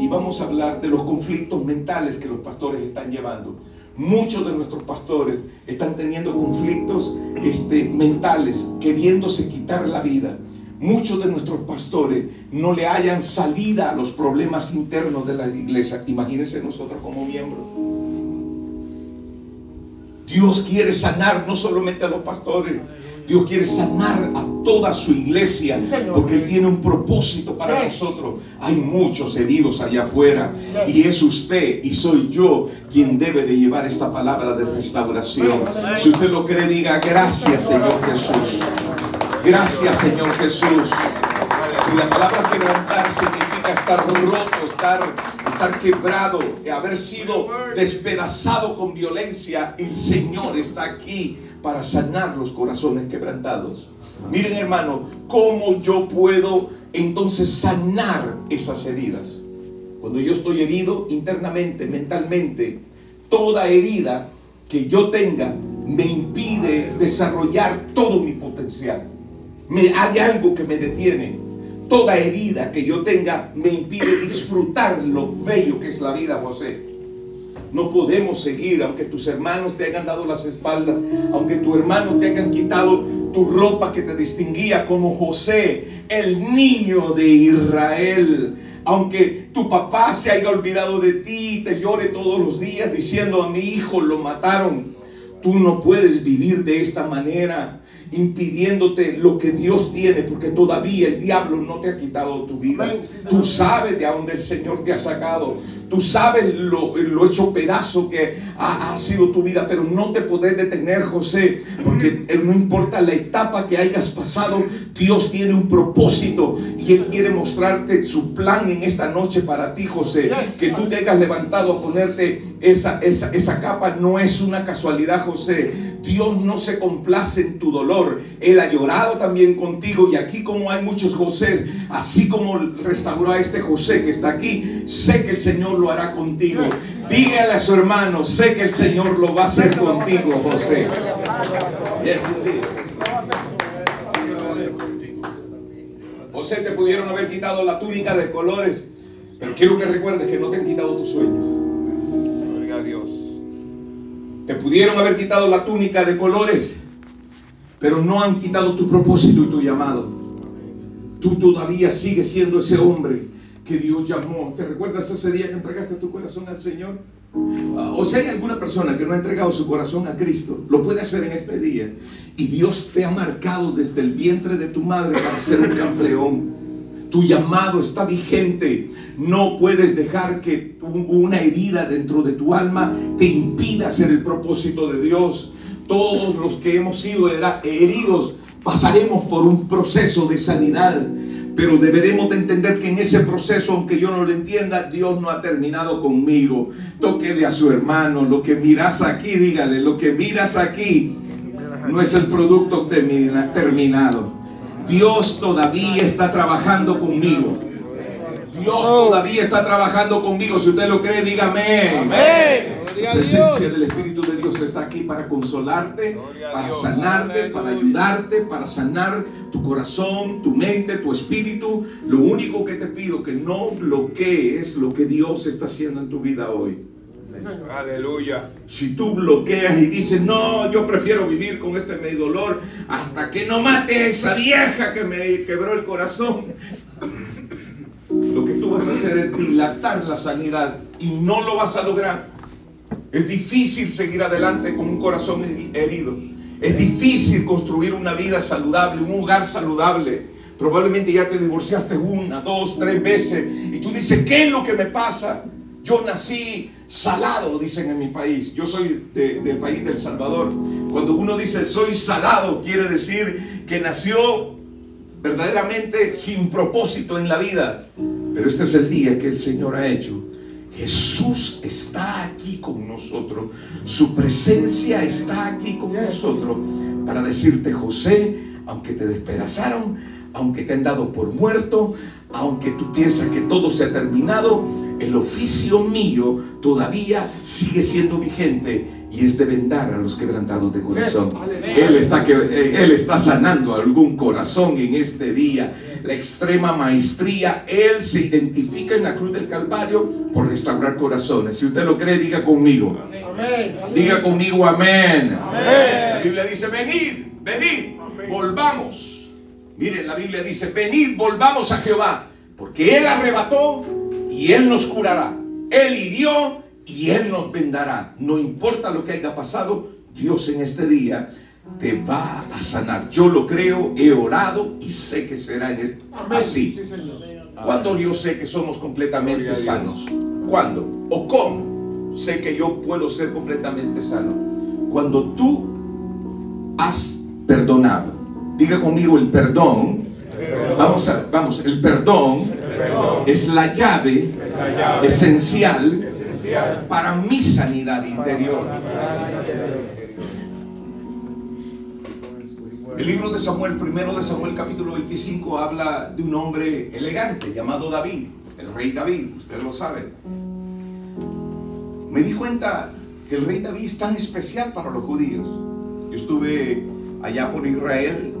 y vamos a hablar de los conflictos mentales que los pastores están llevando. Muchos de nuestros pastores están teniendo conflictos este, mentales, queriéndose quitar la vida. Muchos de nuestros pastores no le hayan salida a los problemas internos de la iglesia. Imagínense nosotros como miembros. Dios quiere sanar no solamente a los pastores, Dios quiere sanar a toda su iglesia porque Él tiene un propósito para nosotros. Hay muchos heridos allá afuera y es usted y soy yo quien debe de llevar esta palabra de restauración. Si usted lo cree, diga gracias Señor Jesús. Gracias Señor Jesús. Si la palabra quebrantar significa estar roto, estar, estar quebrado, haber sido despedazado con violencia, el Señor está aquí para sanar los corazones quebrantados. Miren hermano, ¿cómo yo puedo entonces sanar esas heridas? Cuando yo estoy herido internamente, mentalmente, toda herida que yo tenga me impide desarrollar todo mi potencial. Me, hay algo que me detiene. Toda herida que yo tenga me impide disfrutar lo bello que es la vida, José. No podemos seguir, aunque tus hermanos te hayan dado las espaldas, aunque tus hermanos te hayan quitado tu ropa que te distinguía como José, el niño de Israel. Aunque tu papá se haya olvidado de ti y te llore todos los días diciendo a mi hijo lo mataron, tú no puedes vivir de esta manera impidiéndote lo que Dios tiene, porque todavía el diablo no te ha quitado tu vida. Tú sabes de dónde el Señor te ha sacado. Tú sabes lo, lo hecho pedazo que ha, ha, sido tu vida, pero no te puedes detener, José, porque no importa la etapa que hayas pasado, Dios tiene un propósito y Él quiere mostrarte su plan en esta noche para ti, José. Que tú te hayas levantado a ponerte esa, esa, esa capa no es una casualidad, José. Dios no se complace en tu dolor. Él ha llorado también contigo. Y aquí como hay muchos José, así como restauró a este José que está aquí, sé que el Señor lo hará contigo. Dígale a su hermano, sé que el Señor lo va a hacer contigo, José. Yes, José, te pudieron haber quitado la túnica de colores, pero quiero que recuerdes que no te han quitado tu sueño. Gloria a Dios. Te pudieron haber quitado la túnica de colores, pero no han quitado tu propósito y tu llamado. Tú todavía sigues siendo ese hombre que Dios llamó. ¿Te recuerdas ese día que entregaste tu corazón al Señor? O si hay alguna persona que no ha entregado su corazón a Cristo, lo puede hacer en este día. Y Dios te ha marcado desde el vientre de tu madre para ser un campeón. Tu llamado está vigente. No puedes dejar que una herida dentro de tu alma te impida hacer el propósito de Dios. Todos los que hemos sido heridos pasaremos por un proceso de sanidad. Pero deberemos de entender que en ese proceso, aunque yo no lo entienda, Dios no ha terminado conmigo. Tóquele a su hermano, lo que miras aquí, dígale, lo que miras aquí no es el producto termina, terminado. Dios todavía está trabajando conmigo. Dios todavía está trabajando conmigo. Si usted lo cree, dígame. Amén. La presencia del Espíritu de Dios está aquí para consolarte, para sanarte, para ayudarte, para sanar tu corazón, tu mente, tu espíritu. Lo único que te pido que no bloquees lo que Dios está haciendo en tu vida hoy. Aleluya. Si tú bloqueas y dices, no, yo prefiero vivir con este medio dolor hasta que no mate a esa vieja que me quebró el corazón. Lo que tú vas a hacer es dilatar la sanidad y no lo vas a lograr. Es difícil seguir adelante con un corazón herido. Es difícil construir una vida saludable, un hogar saludable. Probablemente ya te divorciaste una, dos, tres veces y tú dices, ¿qué es lo que me pasa? Yo nací salado, dicen en mi país. Yo soy de, del país del Salvador. Cuando uno dice soy salado, quiere decir que nació verdaderamente sin propósito en la vida. Pero este es el día que el Señor ha hecho. Jesús está aquí con nosotros. Su presencia está aquí con nosotros para decirte, José, aunque te despedazaron, aunque te han dado por muerto, aunque tú piensas que todo se ha terminado, el oficio mío todavía sigue siendo vigente y es de vendar a los quebrantados de corazón. Él está, que, él está sanando algún corazón en este día. La extrema maestría, Él se identifica en la cruz del Calvario por restaurar corazones. Si usted lo cree, diga conmigo. Diga conmigo amén. La Biblia dice, venid, venid, volvamos. Miren, la Biblia dice, venid, volvamos a Jehová, porque Él arrebató y Él nos curará. Él hirió y Él nos vendará. No importa lo que haya pasado, Dios en este día te va a sanar. Yo lo creo, he orado y sé que será así. ¿Cuándo yo sé que somos completamente sanos? ¿Cuándo? ¿O cómo sé que yo puedo ser completamente sano? Cuando tú has perdonado. Diga conmigo el perdón. Vamos a, vamos, el perdón es la llave esencial para mi sanidad interior. El libro de Samuel, primero de Samuel capítulo 25, habla de un hombre elegante llamado David, el rey David, usted lo sabe. Me di cuenta que el rey David es tan especial para los judíos. Yo estuve allá por Israel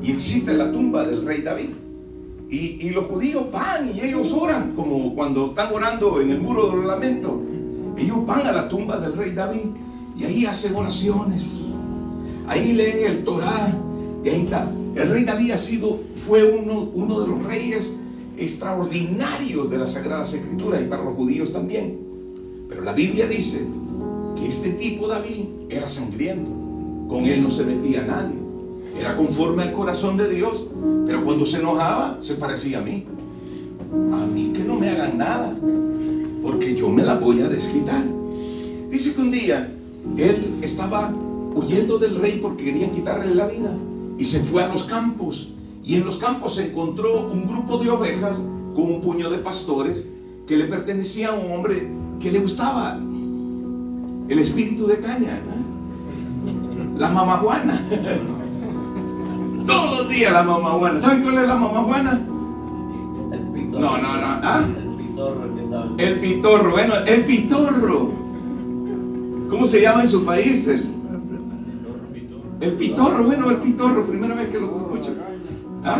y existe la tumba del rey David. Y, y los judíos van y ellos oran, como cuando están orando en el muro de los lamentos. Ellos van a la tumba del rey David y ahí hacen oraciones. Ahí leen el Torah y ahí está. El rey David ha sido, fue uno, uno de los reyes extraordinarios de las Sagradas Escrituras y para los judíos también. Pero la Biblia dice que este tipo David era sangriento. Con él no se metía nadie. Era conforme al corazón de Dios. Pero cuando se enojaba, se parecía a mí. A mí que no me hagan nada. Porque yo me la voy a desquitar. Dice que un día él estaba huyendo del rey porque querían quitarle la vida. Y se fue a los campos. Y en los campos se encontró un grupo de ovejas con un puño de pastores que le pertenecía a un hombre que le gustaba el espíritu de caña. La mamá Juana. Todos los días la mamá Juana. ¿Saben cuál es la mamá Juana? El pitorro. No, no, no. ¿Ah? El pitorro. Bueno, el pitorro. ¿Cómo se llama en su país? El, el pitorro. Bueno, el pitorro. Primera vez que lo escucho. ¿Ah?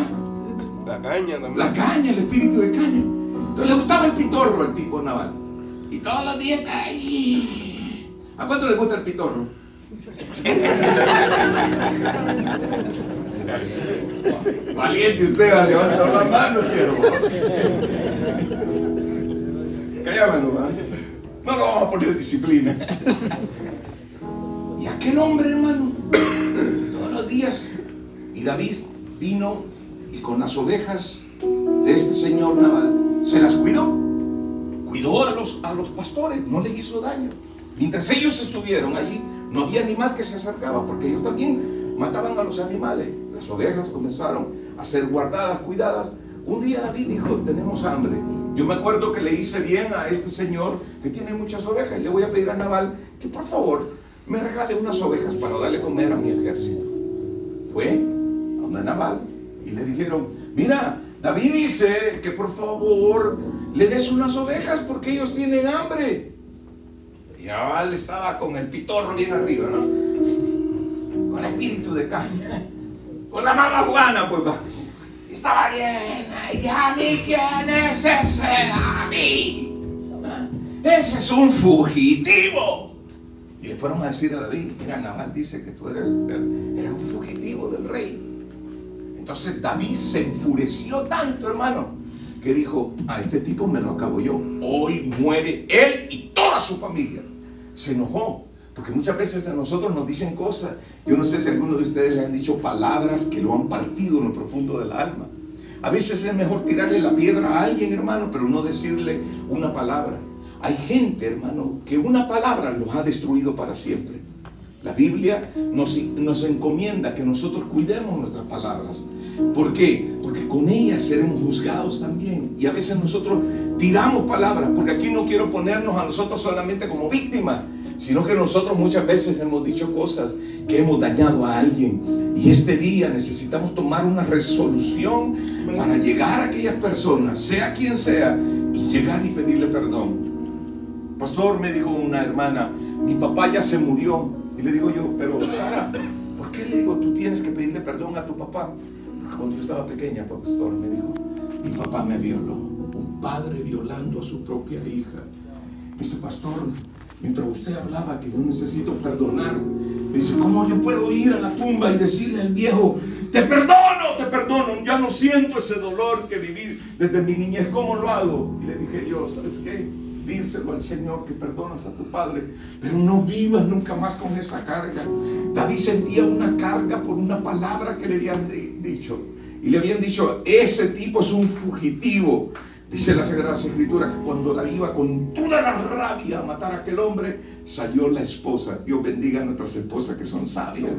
La caña también. La caña, el espíritu de caña. Entonces le gustaba el pitorro al tipo naval. Y todos los días, ay, ¿a cuánto le gusta el pitorro? Valiente usted va a levantar la mano, siervo. Cállame nomás. No lo vamos a poner disciplina. Y aquel hombre, hermano, todos los días. Y David vino y con las ovejas de este señor naval se las cuidó. Cuidó a los, a los pastores, no les hizo daño. Mientras ellos estuvieron allí, no había animal que se acercaba porque ellos también mataban a los animales. Las ovejas comenzaron a ser guardadas, cuidadas. Un día David dijo, tenemos hambre. Yo me acuerdo que le hice bien a este señor que tiene muchas ovejas y le voy a pedir a Naval que por favor me regale unas ovejas para darle comer a mi ejército. Fue a donde Naval y le dijeron, mira, David dice que por favor le des unas ovejas porque ellos tienen hambre. Y Naval estaba con el pitorro bien arriba, ¿no? Con espíritu de caña. Con la mamá Juana, pues va. Estaba llena. ¿Y a mí quién es ese David? Ese es un fugitivo. Y le fueron a decir a David, mira, Naval dice que tú eres, un fugitivo del rey. Entonces David se enfureció tanto, hermano, que dijo, a este tipo me lo acabo yo. Hoy muere él y toda su familia. Se enojó, porque muchas veces a nosotros nos dicen cosas. Yo no sé si algunos de ustedes le han dicho palabras que lo han partido en lo profundo del alma. A veces es mejor tirarle la piedra a alguien, hermano, pero no decirle una palabra. Hay gente, hermano, que una palabra los ha destruido para siempre. La Biblia nos, nos encomienda que nosotros cuidemos nuestras palabras. ¿Por qué? Porque con ellas seremos juzgados también. Y a veces nosotros tiramos palabras, porque aquí no quiero ponernos a nosotros solamente como víctimas, sino que nosotros muchas veces hemos dicho cosas que hemos dañado a alguien. Y este día necesitamos tomar una resolución para llegar a aquellas personas, sea quien sea, y llegar y pedirle perdón. Pastor, me dijo una hermana, mi papá ya se murió. Y le digo yo, pero Sara, ¿por qué le digo tú tienes que pedirle perdón a tu papá? Cuando yo estaba pequeña, pastor, me dijo, mi papá me violó. Un padre violando a su propia hija. Dice, pastor, mientras usted hablaba que yo necesito perdonar, dice, ¿cómo yo puedo ir a la tumba y decirle al viejo, te perdono, te perdono, ya no siento ese dolor que viví desde mi niñez, ¿cómo lo hago? Y le dije yo, ¿sabes qué? Díselo al Señor que perdonas a tu padre, pero no vivas nunca más con esa carga. David sentía una carga por una palabra que le habían di- dicho. Y le habían dicho, ese tipo es un fugitivo. Dice la Sagrada Escritura que cuando David iba con toda la rabia a matar a aquel hombre, salió la esposa. Dios bendiga a nuestras esposas que son sabias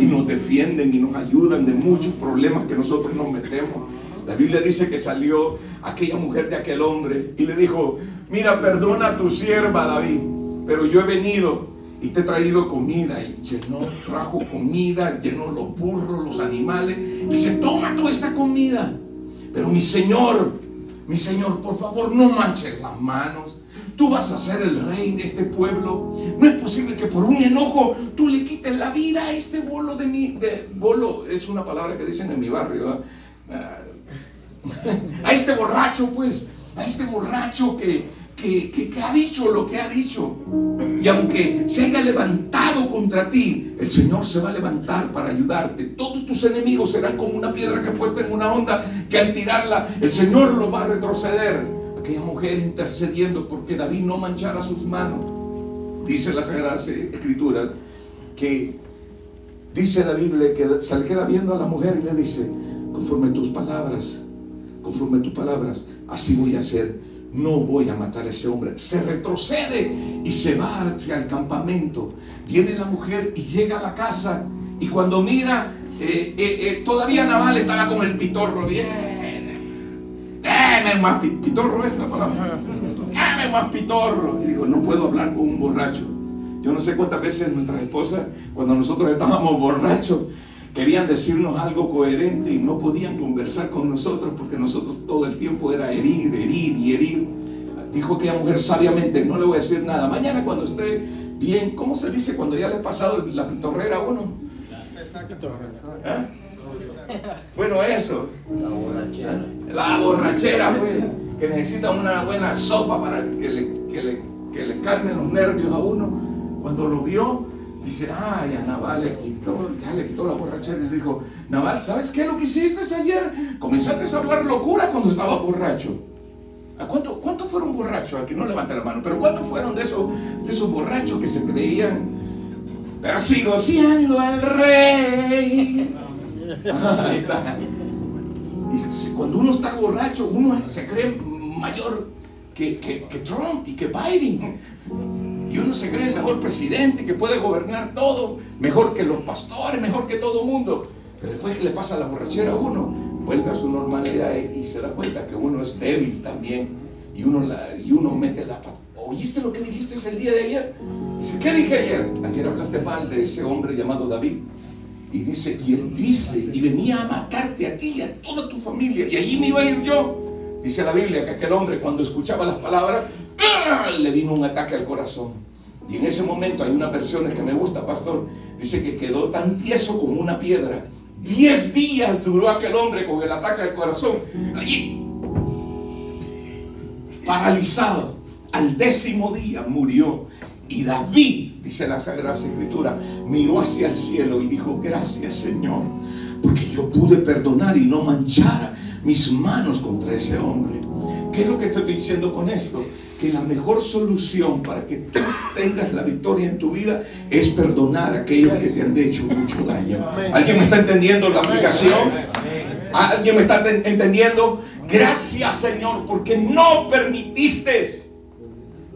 y nos defienden y nos ayudan de muchos problemas que nosotros nos metemos. La Biblia dice que salió aquella mujer de aquel hombre y le dijo, mira, perdona a tu sierva David, pero yo he venido y te he traído comida. Y llenó, trajo comida, llenó los burros, los animales. Y dice, toma toda esta comida. Pero mi Señor, mi Señor, por favor, no manches las manos. Tú vas a ser el rey de este pueblo. No es posible que por un enojo tú le quites la vida a este bolo de mi... De, bolo es una palabra que dicen en mi barrio. A este borracho, pues, a este borracho que, que, que- ha dicho lo que ha dicho. Y aunque se haya levantado contra ti, el Señor se va a levantar para ayudarte. Todos tus enemigos serán como una piedra que puesta en una onda, que al tirarla, el Señor lo va a retroceder. Aquella mujer intercediendo porque David no manchara sus manos. Dice la Sagrada Escritura que dice David, le se le queda viendo a la mujer y le dice, conforme tus palabras, conforme tus palabras, así voy a hacer. No voy a matar a ese hombre. Se retrocede y se va hacia el campamento. Viene la mujer y llega a la casa. Y cuando mira, eh, eh, eh, todavía Naval estaba con el pitorro. Bien. Dame más pi- pitorro es la palabra. Dame más pitorro. Y digo, no puedo hablar con un borracho. Yo no sé cuántas veces nuestras esposas, cuando nosotros estábamos borrachos, querían decirnos algo coherente y no podían conversar con nosotros porque nosotros todo el tiempo era herir, herir y herir. Dijo aquella mujer sabiamente, no le voy a decir nada. Mañana cuando esté bien, ¿cómo se dice cuando ya le ha pasado la pitorrera a uno? ¿Eh? Bueno, eso. La borrachera. La borrachera, pues, que necesita una buena sopa para que le, que le, que le calmen los nervios a uno. Cuando lo vio, dice, ay, a Naval le quitó, ya le quitó la borrachera. Y le dijo, Naval, ¿sabes qué lo que hiciste ayer? Comenzaste a hablar locura cuando estaba borracho. ¿A cuánto, ¿Cuántos fueron borrachos? Aquí no levanta la mano, pero ¿cuántos fueron de esos, de esos borrachos que se creían? Pero sigo siendo el rey. Y cuando uno está borracho, uno se cree mayor que- que Trump y que Biden. Y uno se cree el mejor presidente que puede gobernar todo, mejor que los pastores, mejor que todo mundo. Pero después que le pasa la borrachera a uno, vuelve a su normalidad y, se da cuenta que uno es débil también. Y uno, la, y uno mete la pata. ¿Oíste lo que dijiste el día de ayer? ¿qué dije ayer? Ayer hablaste mal de ese hombre llamado David. Y dice, y él dice, y venía a matarte a ti y a toda tu familia, y allí me iba a ir yo. Dice la Biblia que aquel hombre cuando escuchaba las palabras, ¡ah! le vino un ataque al corazón. Y en ese momento hay unas versiones que me gusta, pastor, dice que quedó tan tieso como una piedra. Diez días duró aquel hombre con el ataque al corazón. Allí, paralizado. Al décimo día murió. Y David, dice la Sagrada Escritura, miró hacia el cielo y dijo, gracias Señor, porque yo pude perdonar y no manchar mis manos contra ese hombre. ¿Qué es lo que estoy diciendo con esto? Que la mejor solución para que tú tengas la victoria en tu vida es perdonar a aquellos que te han hecho mucho daño. ¿Alguien me está entendiendo la aplicación? ¿Alguien me está enten- entendiendo? Gracias Señor, porque no permitiste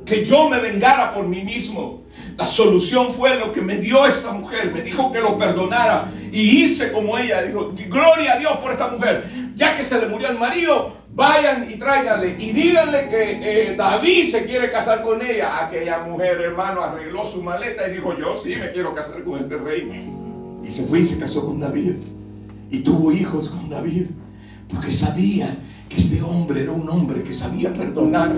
que yo me vengara por mí mismo. La solución fue lo que me dio esta mujer. Me dijo que lo perdonara. Y hice como ella. Dijo, gloria a Dios por esta mujer. Ya que se le murió el marido, vayan y tráiganle. Y díganle que eh, David se quiere casar con ella. Aquella mujer, hermano, arregló su maleta y dijo, yo sí me quiero casar con este rey. Y se fue y se casó con David. Y tuvo hijos con David. Porque sabía que este hombre era un hombre que sabía perdonar.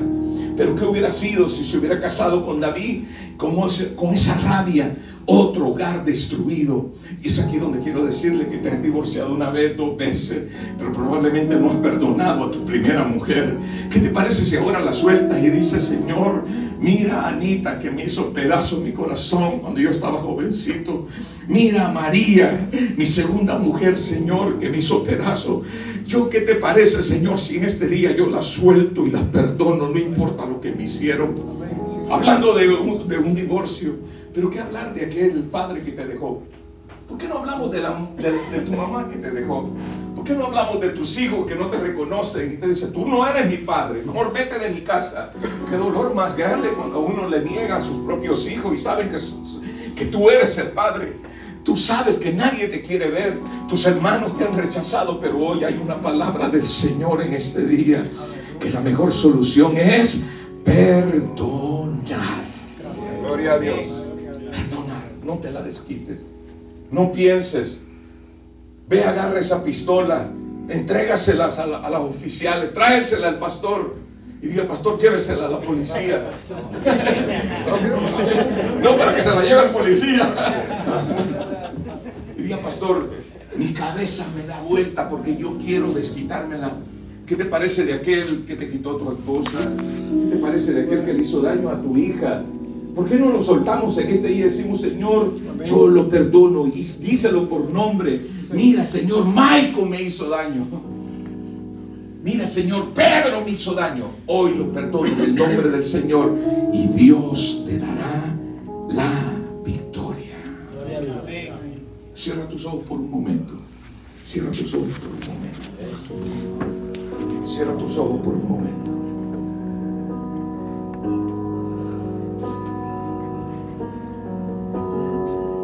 Pero ¿qué hubiera sido si se hubiera casado con David con, esa rabia? Otro hogar destruido. Y es aquí donde quiero decirle que te has divorciado una vez, dos veces, pero probablemente no has perdonado a tu primera mujer. ¿Qué te parece si ahora la sueltas y dices, Señor, mira a Anita que me hizo pedazo mi corazón cuando yo estaba jovencito? Mira a María, mi segunda mujer, Señor, que me hizo pedazo. Yo, ¿qué te parece, Señor, si en este día yo la suelto y la perdono, no importa lo que me hicieron? Hablando de un, de un divorcio, pero ¿qué hablar de aquel padre que te dejó? ¿Por qué no hablamos de, la- de- de tu mamá que te dejó? ¿Por qué no hablamos de tus hijos que no te reconocen y te dicen, tú no eres mi padre, mejor vete de mi casa? Qué dolor más grande cuando uno le niega a sus propios hijos y saben que, que tú eres el padre. Tú sabes que nadie te quiere ver, tus hermanos te han rechazado, pero hoy hay una palabra del Señor en este día, que la mejor solución es perdonar. Gloria a Dios. Perdonar, no te la desquites. No pienses. Ve, agarra esa pistola, entrégaselas a, la- a las oficiales, tráesela al pastor y diga, pastor, llévesela a la policía. No, para que se la lleve al policía. Y diga, pastor, mi cabeza me da vuelta porque yo quiero desquitármela. ¿Qué te parece de aquel que te quitó tu esposa? ¿Qué te parece de aquel que le hizo daño a tu hija? ¿Por qué no lo soltamos en este día y decimos, Señor, yo lo perdono y díselo por nombre? Mira, Señor, Michael me hizo daño. Mira, Señor, Pedro me hizo daño. Hoy lo perdono en el nombre del Señor y Dios te dará Cierra tus ojos por un momento. Cierra tus ojos por un momento. Cierra tus ojos por un momento.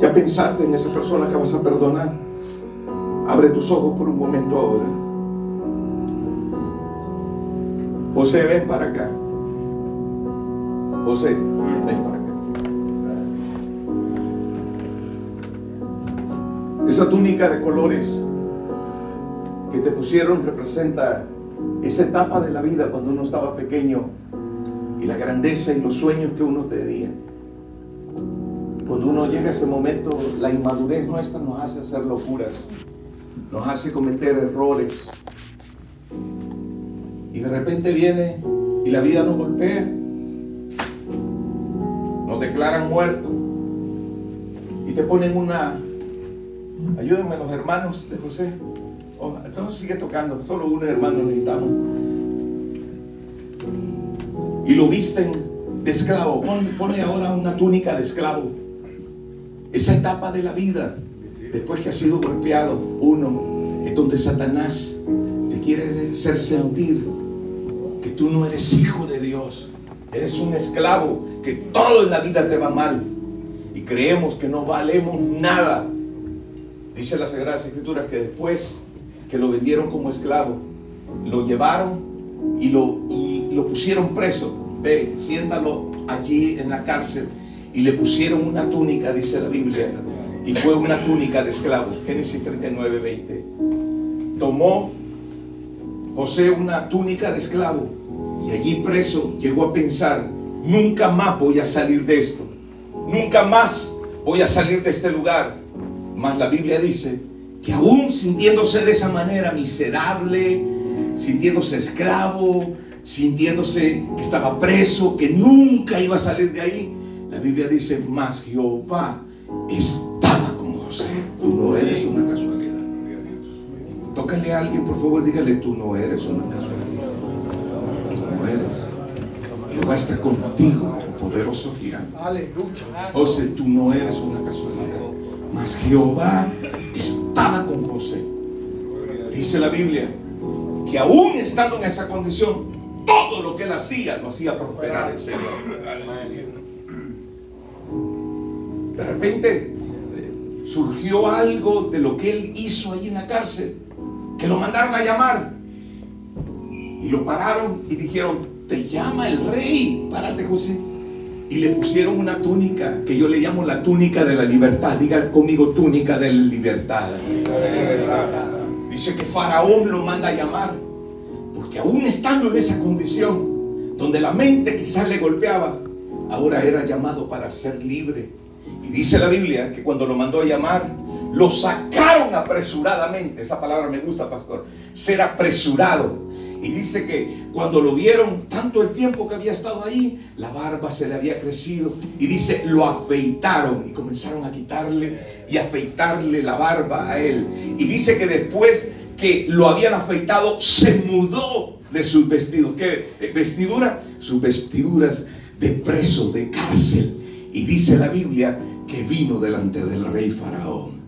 ¿Ya pensaste en esa persona que vas a perdonar? Abre tus ojos por un momento ahora. José, ven para acá. José, ven Esa túnica de colores que te pusieron representa esa etapa de la vida cuando uno estaba pequeño y la grandeza y los sueños que uno tenía. Cuando uno llega a ese momento, la inmadurez nuestra nos hace hacer locuras, nos hace cometer errores. Y de repente viene y la vida nos golpea, nos declaran muertos y te ponen una... Ayúdenme los hermanos de José. Oh, sigue tocando, solo un hermano necesitamos. Y lo visten de esclavo. Pone ahora una túnica de esclavo esa etapa de la vida, después que ha sido golpeado, uno, es donde Satanás te quiere hacer sentir que tú no eres hijo de Dios, eres un esclavo, que todo en la vida te va mal y creemos que no valemos nada. Dice la Sagrada Escritura que después que lo vendieron como esclavo, lo llevaron y lo, y lo pusieron preso. Ve, siéntalo allí en la cárcel y le pusieron una túnica, dice la Biblia, y fue una túnica de esclavo. Génesis 39, 20. Tomó José una túnica de esclavo y allí preso llegó a pensar, nunca más voy a salir de esto, nunca más voy a salir de este lugar. Mas la Biblia dice que aún sintiéndose de esa manera miserable, sintiéndose esclavo, sintiéndose que estaba preso, que nunca iba a salir de ahí, la Biblia dice, más Jehová estaba con José. Tú no eres una casualidad. Tócale a alguien, por favor, dígale, tú no eres una casualidad. Tú no eres. Jehová está contigo, poderoso gigante. José, tú no eres una casualidad. Mas Jehová estaba con José. Dice la Biblia que aún estando en esa condición, todo lo que él hacía lo hacía prosperar el Señor. De repente surgió algo de lo que él hizo ahí en la cárcel, que lo mandaron a llamar. Y lo pararon y dijeron, te llama el rey, párate José. Y le pusieron una túnica, que yo le llamo la túnica de la libertad. Diga conmigo túnica de la libertad. Dice que Faraón lo manda a llamar, porque aún estando en esa condición, donde la mente quizás le golpeaba, ahora era llamado para ser libre y dice la Biblia que cuando lo mandó a llamar, lo sacaron apresuradamente. Esa palabra me gusta, pastor. Ser apresurado. Y dice que cuando lo vieron, tanto el tiempo que había estado ahí, la barba se le había crecido. Y dice, lo afeitaron y comenzaron a quitarle y afeitarle la barba a él. Y dice que después que lo habían afeitado, se mudó de sus vestidos. ¿Qué vestidura? Sus vestiduras de preso, de cárcel. Y dice la Biblia que vino delante del rey Faraón.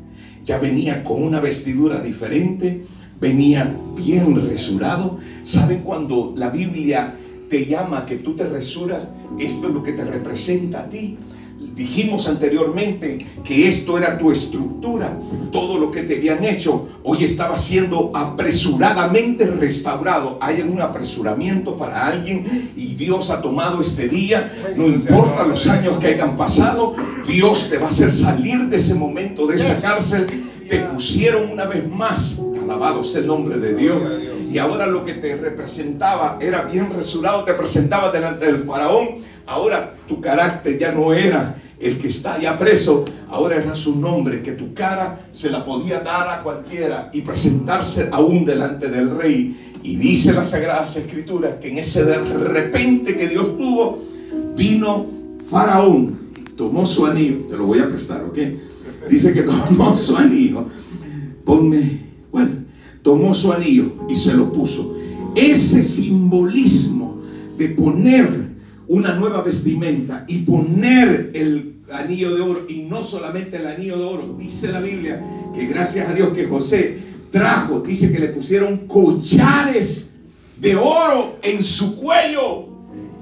Ya venía con una vestidura diferente, venía bien resurado. ¿Saben cuando la Biblia te llama que tú te resuras? Esto es lo que te representa a ti dijimos anteriormente que esto era tu estructura, todo lo que te habían hecho, hoy estaba siendo apresuradamente restaurado. Hay un apresuramiento para alguien y Dios ha tomado este día, no importa los años que hayan pasado, Dios te va a hacer salir de ese momento, de esa cárcel. Te pusieron una vez más, alabado sea el nombre de Dios. Y ahora lo que te representaba era bien resurado, te presentaba delante del faraón. Ahora tu carácter ya no era el que está ya preso, ahora era su nombre, que tu cara se la podía dar a cualquiera y presentarse aún delante del rey. Y dice las Sagradas Escrituras que en ese de repente que Dios tuvo, vino Faraón, tomó su anillo, te lo voy a prestar, ¿ok? Dice que tomó su anillo, ponme, bueno, tomó su anillo y se lo puso. Ese simbolismo de poner una nueva vestimenta y poner el anillo de oro y no solamente el anillo de oro, dice la Biblia que gracias a Dios que José trajo, dice que le pusieron collares de oro en su cuello.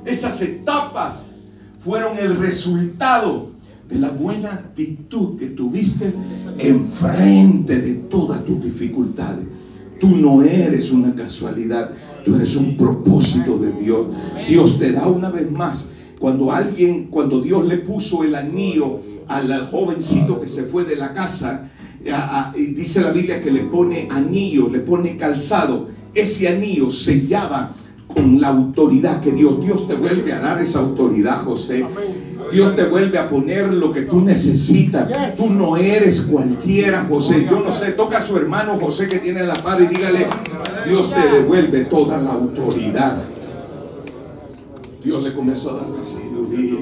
Esas etapas fueron el resultado de la buena actitud que tuviste enfrente de todas tus dificultades. Tú no eres una casualidad, tú eres un propósito de Dios. Dios te da una vez más. Cuando alguien, cuando Dios le puso el anillo al jovencito que se fue de la casa, y dice la Biblia que le pone anillo, le pone calzado. Ese anillo sellaba con la autoridad que Dios, Dios te vuelve a dar esa autoridad, José. Dios te vuelve a poner lo que tú necesitas. Tú no eres cualquiera, José. Yo no sé, toca a su hermano José que tiene la paz y dígale, Dios te devuelve toda la autoridad. Dios le comenzó a dar la sabiduría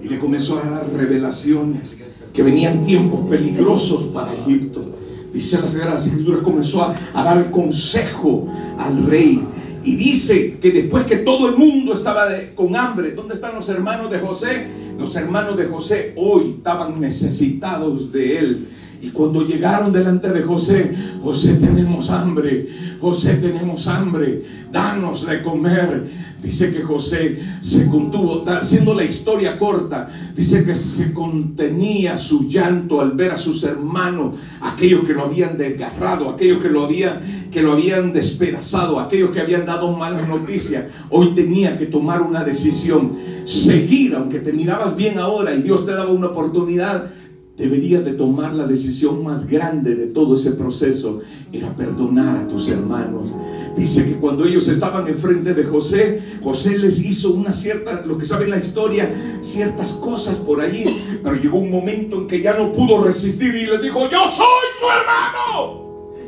y le comenzó a dar revelaciones que venían tiempos peligrosos para Egipto. Dice las Sagradas Escrituras, comenzó a, a dar consejo al rey. Y dice que después que todo el mundo estaba con hambre, ¿dónde están los hermanos de José? Los hermanos de José hoy estaban necesitados de él. Y cuando llegaron delante de José, José tenemos hambre, José tenemos hambre, danos de comer. Dice que José se contuvo, haciendo la historia corta, dice que se contenía su llanto al ver a sus hermanos, aquellos que lo habían desgarrado, aquellos que lo habían, que lo habían despedazado, aquellos que habían dado malas noticias. Hoy tenía que tomar una decisión, seguir, aunque te mirabas bien ahora y Dios te daba una oportunidad deberías de tomar la decisión más grande de todo ese proceso, era perdonar a tus hermanos. Dice que cuando ellos estaban enfrente de José, José les hizo una cierta, lo que saben la historia, ciertas cosas por allí, pero llegó un momento en que ya no pudo resistir y les dijo, yo soy tu hermano.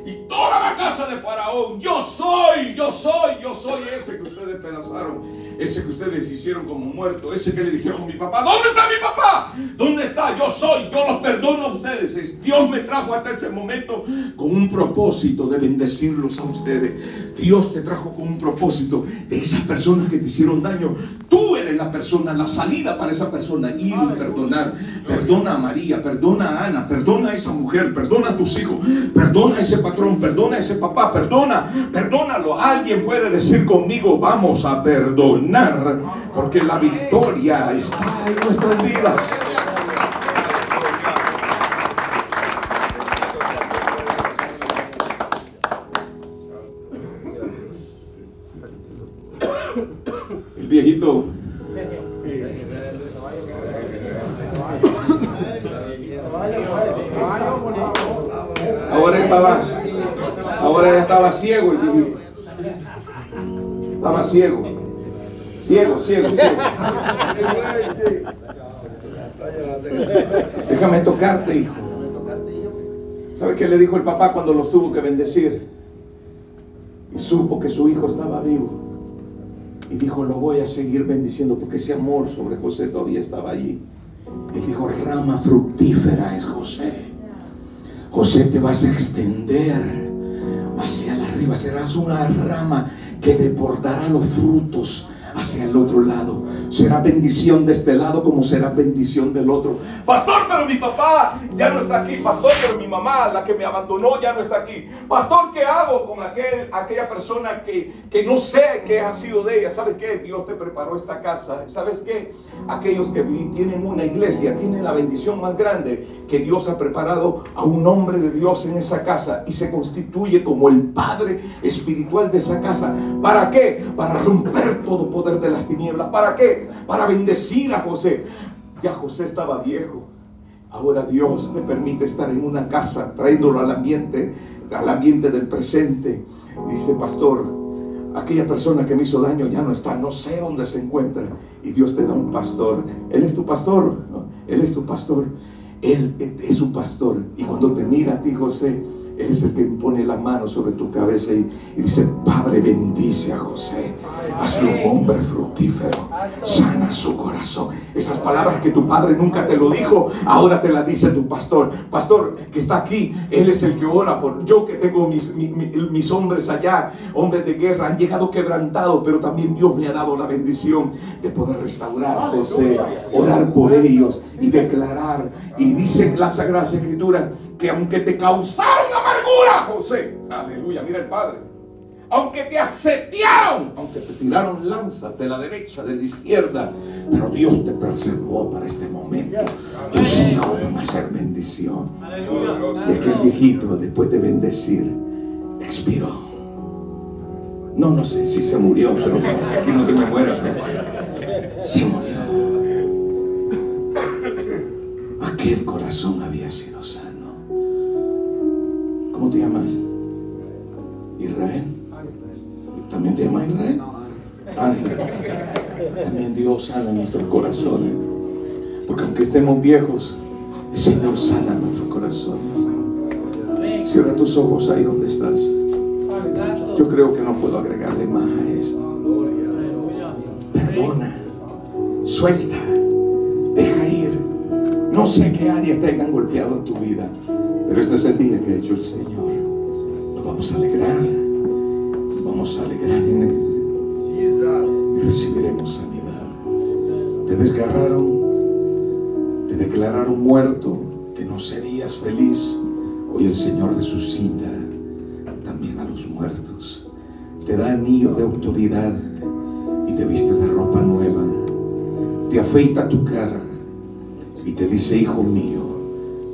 Y toda la casa de Faraón, yo soy, yo soy, yo soy ese que ustedes pedazaron ese que ustedes hicieron como muerto, ese que le dijeron a mi papá, ¿dónde está mi papá? ¿Dónde está? Yo soy, yo los perdono a ustedes. Dios me trajo hasta este momento con un propósito de bendecirlos a ustedes. Dios te trajo con un propósito de esas personas que te hicieron daño. Tú eres la persona, la salida para esa persona, ir y perdonar. Perdona a María, perdona a Ana, perdona a esa mujer, perdona a tus hijos, perdona a ese patrón, perdona a ese papá, perdona, perdónalo. Alguien puede decir conmigo, vamos a perdonar porque la victoria está en nuestras vidas. Ciego estaba ciego Ciego, ciego, ciego. Déjame tocarte, hijo. ¿Sabe qué le dijo el papá cuando los tuvo que bendecir? Y supo que su hijo estaba vivo. Y dijo, lo voy a seguir bendiciendo porque ese amor sobre José todavía estaba allí. Él dijo, rama fructífera es José. José te vas a extender hacia arriba. Serás una rama que deportará los frutos hacia el otro lado. Será bendición de este lado como será bendición del otro. Pastor, pero mi papá ya no está aquí. Pastor, pero mi mamá, la que me abandonó, ya no está aquí. Pastor, ¿qué hago con aquel, aquella persona que, que no sé qué ha sido de ella? ¿Sabes qué? Dios te preparó esta casa. ¿Sabes qué? Aquellos que tienen una iglesia tienen la bendición más grande que Dios ha preparado a un hombre de Dios en esa casa y se constituye como el padre espiritual de esa casa. ¿Para qué? Para romper todo poder de las tinieblas. ¿Para qué? Para bendecir a José. Ya José estaba viejo. Ahora Dios te permite estar en una casa, trayéndolo al ambiente, al ambiente del presente. Dice, pastor, aquella persona que me hizo daño ya no está, no sé dónde se encuentra. Y Dios te da un pastor. Él es tu pastor, Él es tu pastor. Él es su pastor. Y cuando te mira a ti, José, Él es el que pone la mano sobre tu cabeza y, dice, Padre, bendice a José. Hazlo un hombre fructífero. Sana su corazón. Esas palabras que tu padre nunca te lo dijo, ahora te las dice tu pastor. Pastor que está aquí, Él es el que ora por yo que tengo mis, mi- mi- mis hombres allá, hombres de guerra, han llegado quebrantados, pero también Dios me ha dado la bendición de poder restaurar a José, orar por ellos y declarar. Y dice la Sagrada Escritura que aunque te causaron amargura, José, aleluya, mira el Padre aunque te asediaron, aunque te tiraron lanzas de la derecha, de la izquierda, pero Dios te preservó para este momento. Tus hijos van a ser bendición. Y aquel viejito, después de bendecir, expiró. No, no sé si se murió, pero aquí no se me muera. Se murió. Aquel corazón había sido. ¿Cómo te llamas? Israel. ¿También te llamas Israel? Ángel. También Dios sana nuestros corazones. Porque aunque estemos viejos, el Señor sana nuestros corazones. Cierra tus ojos ahí donde estás. Yo creo que no puedo agregarle más a esto. Perdona. Suelta. Deja ir. No sé qué áreas te hayan golpeado en tu vida. Pero este es el día que ha hecho el Señor. Nos vamos a alegrar. Nos vamos a alegrar en Él. Y recibiremos sanidad. Te desgarraron. Te declararon muerto. Que no serías feliz. Hoy el Señor resucita también a los muertos. Te da anillo de autoridad y te viste de ropa nueva. Te afeita tu cara y te dice, hijo mío,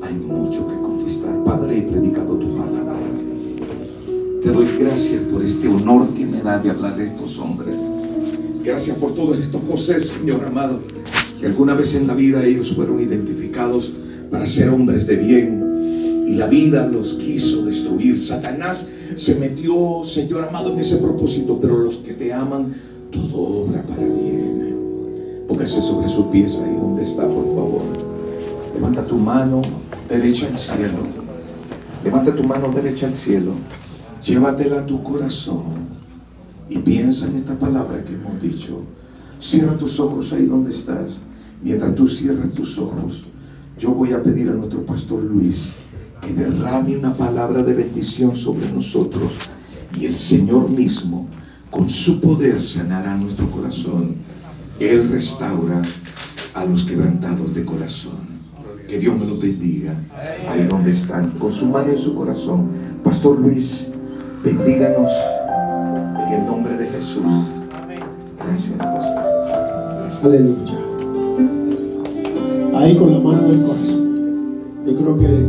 hay mucho que. Padre, he predicado tu palabra. Te doy gracias por este honor que me da de hablar de estos hombres. Gracias por todos estos José, Señor amado, que alguna vez en la vida ellos fueron identificados para ser hombres de bien y la vida los quiso destruir. Satanás se metió, Señor amado, en ese propósito, pero los que te aman, todo obra para bien. Póngase sobre sus pies ahí donde está, por favor. Levanta tu mano derecha al cielo. Levanta tu mano derecha al cielo. Llévatela a tu corazón y piensa en esta palabra que hemos dicho. Cierra tus ojos ahí donde estás. Mientras tú cierras tus ojos, yo voy a pedir a nuestro pastor Luis que derrame una palabra de bendición sobre nosotros y el Señor mismo, con su poder, sanará nuestro corazón. Él restaura a los quebrantados de corazón. Que Dios me los bendiga ahí donde están, con su mano en su corazón. Pastor Luis, bendíganos en el nombre de Jesús. Gracias, José. Aleluya. Ahí con la mano en el corazón. Yo creo que eh,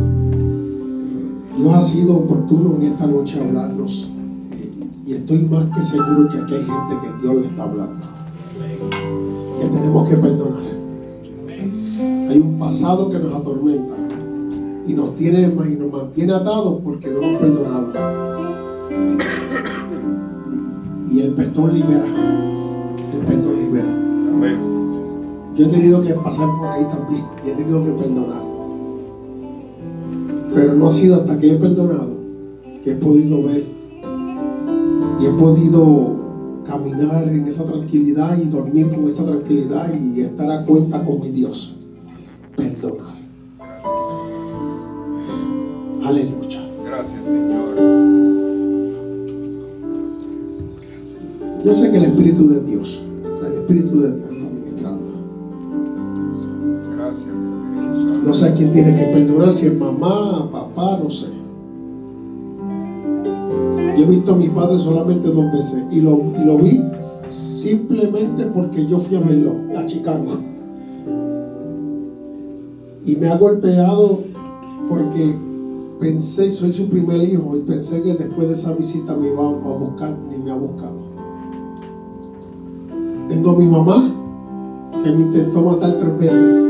Dios ha sido oportuno en esta noche hablarnos. eh, Y estoy más que seguro que aquí hay gente que Dios le está hablando. Que tenemos que perdonar. Hay un pasado que nos atormenta y nos tiene y nos mantiene atados porque no hemos perdonado. Y el perdón libera. El perdón libera. Amén. Yo he tenido que pasar por ahí también y he tenido que perdonar. Pero no ha sido hasta que he perdonado que he podido ver y he podido caminar en esa tranquilidad y dormir con esa tranquilidad y estar a cuenta con mi Dios. Perdonar. Aleluya. Gracias, Señor. Yo sé que el Espíritu de Dios, el Espíritu de Dios está ministrando. Gracias. No sé a quién tiene que perdonar, si es mamá, papá, no sé. Yo he visto a mi padre solamente dos veces y lo, y lo vi simplemente porque yo fui a verlo a Chicago. Y me ha golpeado porque pensé, soy su primer hijo, y pensé que después de esa visita me iba a buscar, ni me ha buscado. Tengo a mi mamá que me intentó matar tres veces.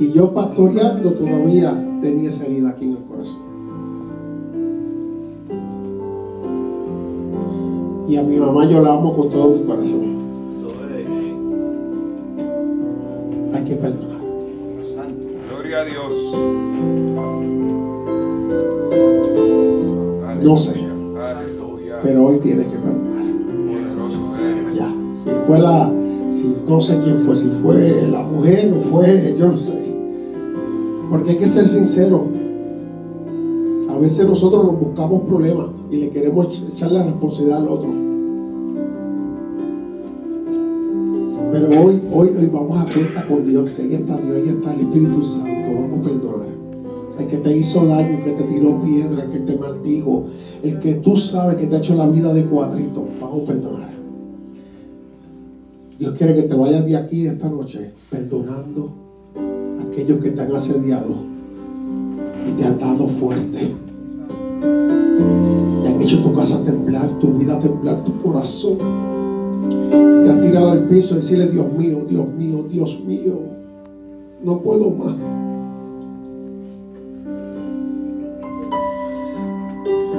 Y yo pastoreando todavía tenía esa herida aquí en el corazón. Y a mi mamá yo la amo con todo mi corazón. Que perdonar. Gloria a Dios. No sé, pero hoy tienes que perdonar. Ya. Si fue la, si no sé quién fue, si fue la mujer o fue, yo no sé. Porque hay que ser sincero. A veces nosotros nos buscamos problemas y le queremos ech- echar la responsabilidad al otro. Pero hoy, hoy, hoy vamos a cuenta con Dios. Ahí está Dios, ahí está el Espíritu Santo. Vamos a perdonar. El que te hizo daño, el que te tiró piedra, el que te maldijo, el que tú sabes que te ha hecho la vida de cuadrito, vamos a perdonar. Dios quiere que te vayas de aquí esta noche perdonando a aquellos que te han asediado y te han dado fuerte. Y han hecho tu casa temblar, tu vida temblar, tu corazón. Y te han tirado al piso y decirle, Dios mío, Dios mío, Dios mío, no puedo más.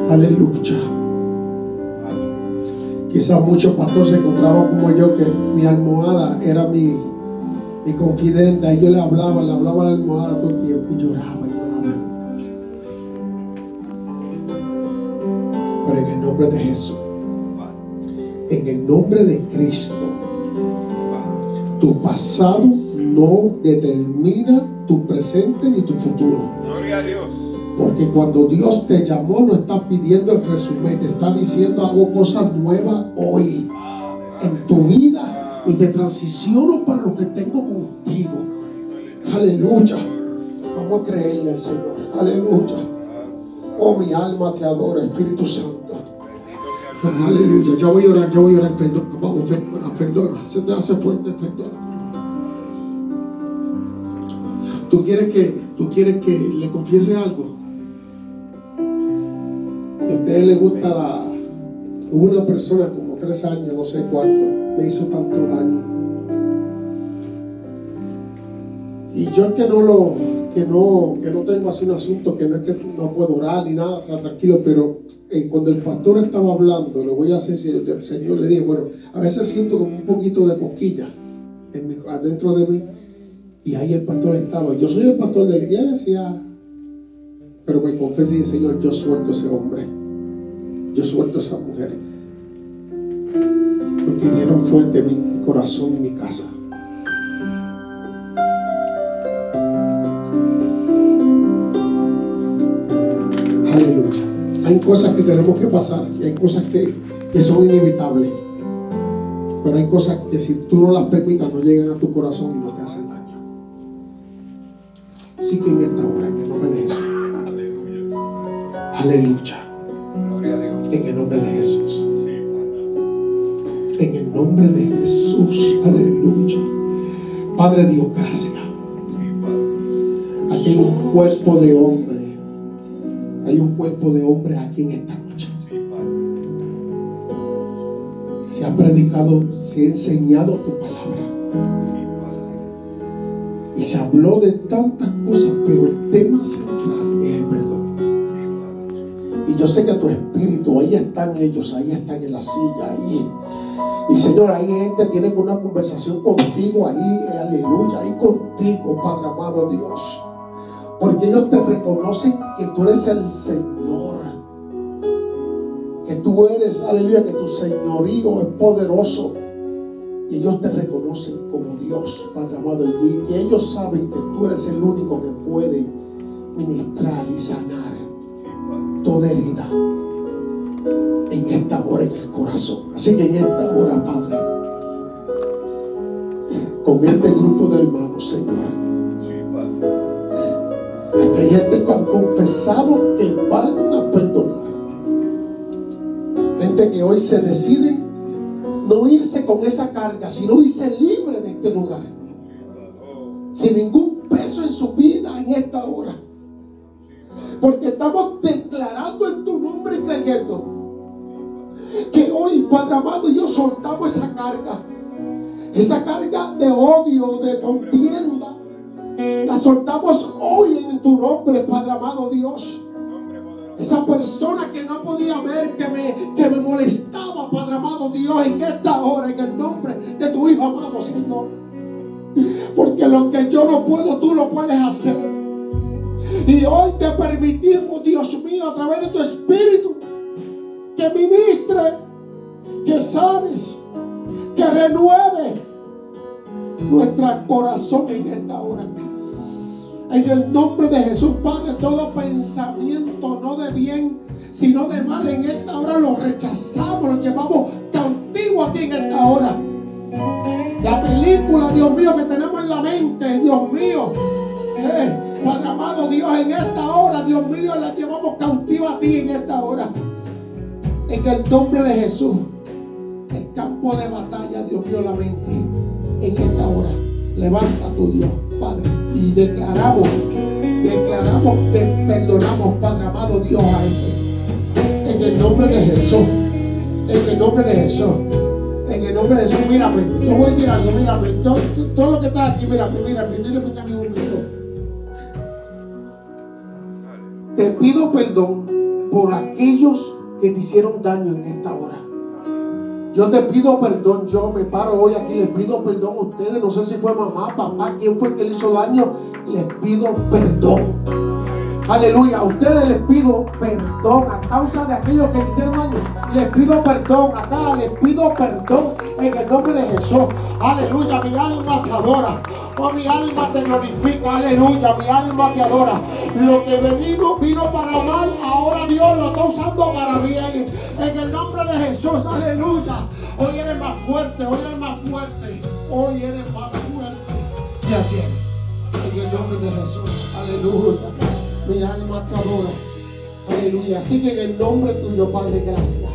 Aleluya. Quizás muchos pastores se encontraban como yo, que mi almohada era mi, mi confidente. Y yo le hablaba, le hablaba a la almohada todo el tiempo y lloraba y lloraba. Pero en el nombre de Jesús, en el nombre de Cristo, tu pasado no determina tu presente ni tu futuro. Gloria a Dios. Porque cuando Dios te llamó, no está pidiendo el resumen, te está diciendo hago cosas nuevas hoy en tu vida y te transiciono para lo que tengo contigo. Aleluya. Vamos a creerle al Señor. Aleluya. Oh, mi alma te adora, Espíritu Santo. Aleluya. Ya voy a orar, ya voy a orar. Perdona, vamos, perdona, perdona. Se te hace fuerte, perdona. ¿Tú quieres que, tú quieres que le confiese algo? A ustedes les gusta la... Hubo una persona como tres años, no sé cuánto, me hizo tanto daño. Y yo que no lo, que no, que no tengo así un asunto, que no es que no puedo orar ni nada, o sea, tranquilo, pero eh, cuando el pastor estaba hablando, le voy a hacer, el Señor le dije, bueno, a veces siento como un poquito de cosquilla en mi- adentro de mí, y ahí el pastor estaba, yo soy el pastor de la iglesia, pero me confesé y dije, Señor, yo suelto a ese hombre, yo suelto a esa mujer, porque dieron fuerte mi corazón y mi casa. Hay cosas que tenemos que pasar, y hay cosas que, que son inevitables. Pero hay cosas que si tú no las permitas no llegan a tu corazón y no te hacen daño. Así que en esta hora, en el nombre de Jesús. Aleluya. Gloria a Dios. En el nombre de Jesús. En el nombre de Jesús. Aleluya. Padre Dios, gracias. Aquí hay un cuerpo de hombre. Hay cuerpo de hombre aquí en esta noche. Se ha predicado, se ha enseñado tu palabra. Y se habló de tantas cosas, pero el tema central es el perdón. Y yo sé que tu espíritu, ahí están ellos, ahí están en la silla, ahí. Y Señor, ahí gente tiene una conversación contigo, ahí, aleluya, ahí contigo, Padre amado Dios. Porque ellos te reconocen que tú eres el Señor. Que tú eres, aleluya, que tu señorío es poderoso. Y ellos te reconocen como Dios, Padre amado. Y que ellos saben que tú eres el único que puede ministrar y sanar toda herida en esta hora en el corazón. Así que en esta hora, Padre, con este grupo de hermanos, Señor, Gente que han confesado que van a perdonar. Gente que hoy se decide no irse con esa carga, sino irse libre de este lugar, sin ningún peso en su vida en esta hora. Porque estamos declarando en tu nombre y creyendo que hoy, Padre amado, yo soltamos esa carga. Esa carga de odio, de contienda. La soltamos hoy en tu nombre, Padre amado Dios. Esa persona que no podía ver, que me, que me molestaba, Padre amado Dios, en esta hora, en el nombre de tu Hijo amado, Señor. Porque lo que yo no puedo, tú lo puedes hacer. Y hoy te permitimos, Dios mío, a través de tu Espíritu, que ministre, que sanes, que renueve nuestro corazón en esta hora. En el nombre de Jesús, Padre, todo pensamiento no de bien, sino de mal en esta hora lo rechazamos, lo llevamos cautivo aquí en esta hora. La película, Dios mío, que tenemos en la mente, Dios mío. Eh, Padre amado Dios, en esta hora, Dios mío, la llevamos cautiva a ti en esta hora. En el nombre de Jesús, el campo de batalla, Dios mío, la mente, en esta hora. Levanta tu Dios, Padre, y declaramos, declaramos, te perdonamos, Padre amado Dios, a ese. En el nombre de Jesús, en el nombre de Jesús. En el nombre de Jesús, mírame, te voy a decir algo, mírame, todo, todo lo que está aquí, mírame, mírame, mírame, mírame un momento. Te pido perdón por aquellos que te hicieron daño en esta hora. Yo te pido perdón, yo me paro hoy aquí, les pido perdón a ustedes, no sé si fue mamá, papá, quién fue el que le hizo daño, les pido perdón. Aleluya, a ustedes les pido perdón a causa de aquellos que hicieron daño. Les pido perdón acá, les pido perdón en el nombre de Jesús. Aleluya, mi alma te adora. Oh, mi alma te glorifica. Aleluya, mi alma te adora. Lo que venido vino para mal, ahora Dios lo está usando para bien. En el nombre de Jesús, aleluya. Hoy eres más fuerte, hoy eres más fuerte. Hoy eres más fuerte que ayer. En el nombre de Jesús, aleluya. Mi alma te adora. Aleluya. Así que en el nombre tuyo, Padre, gracias.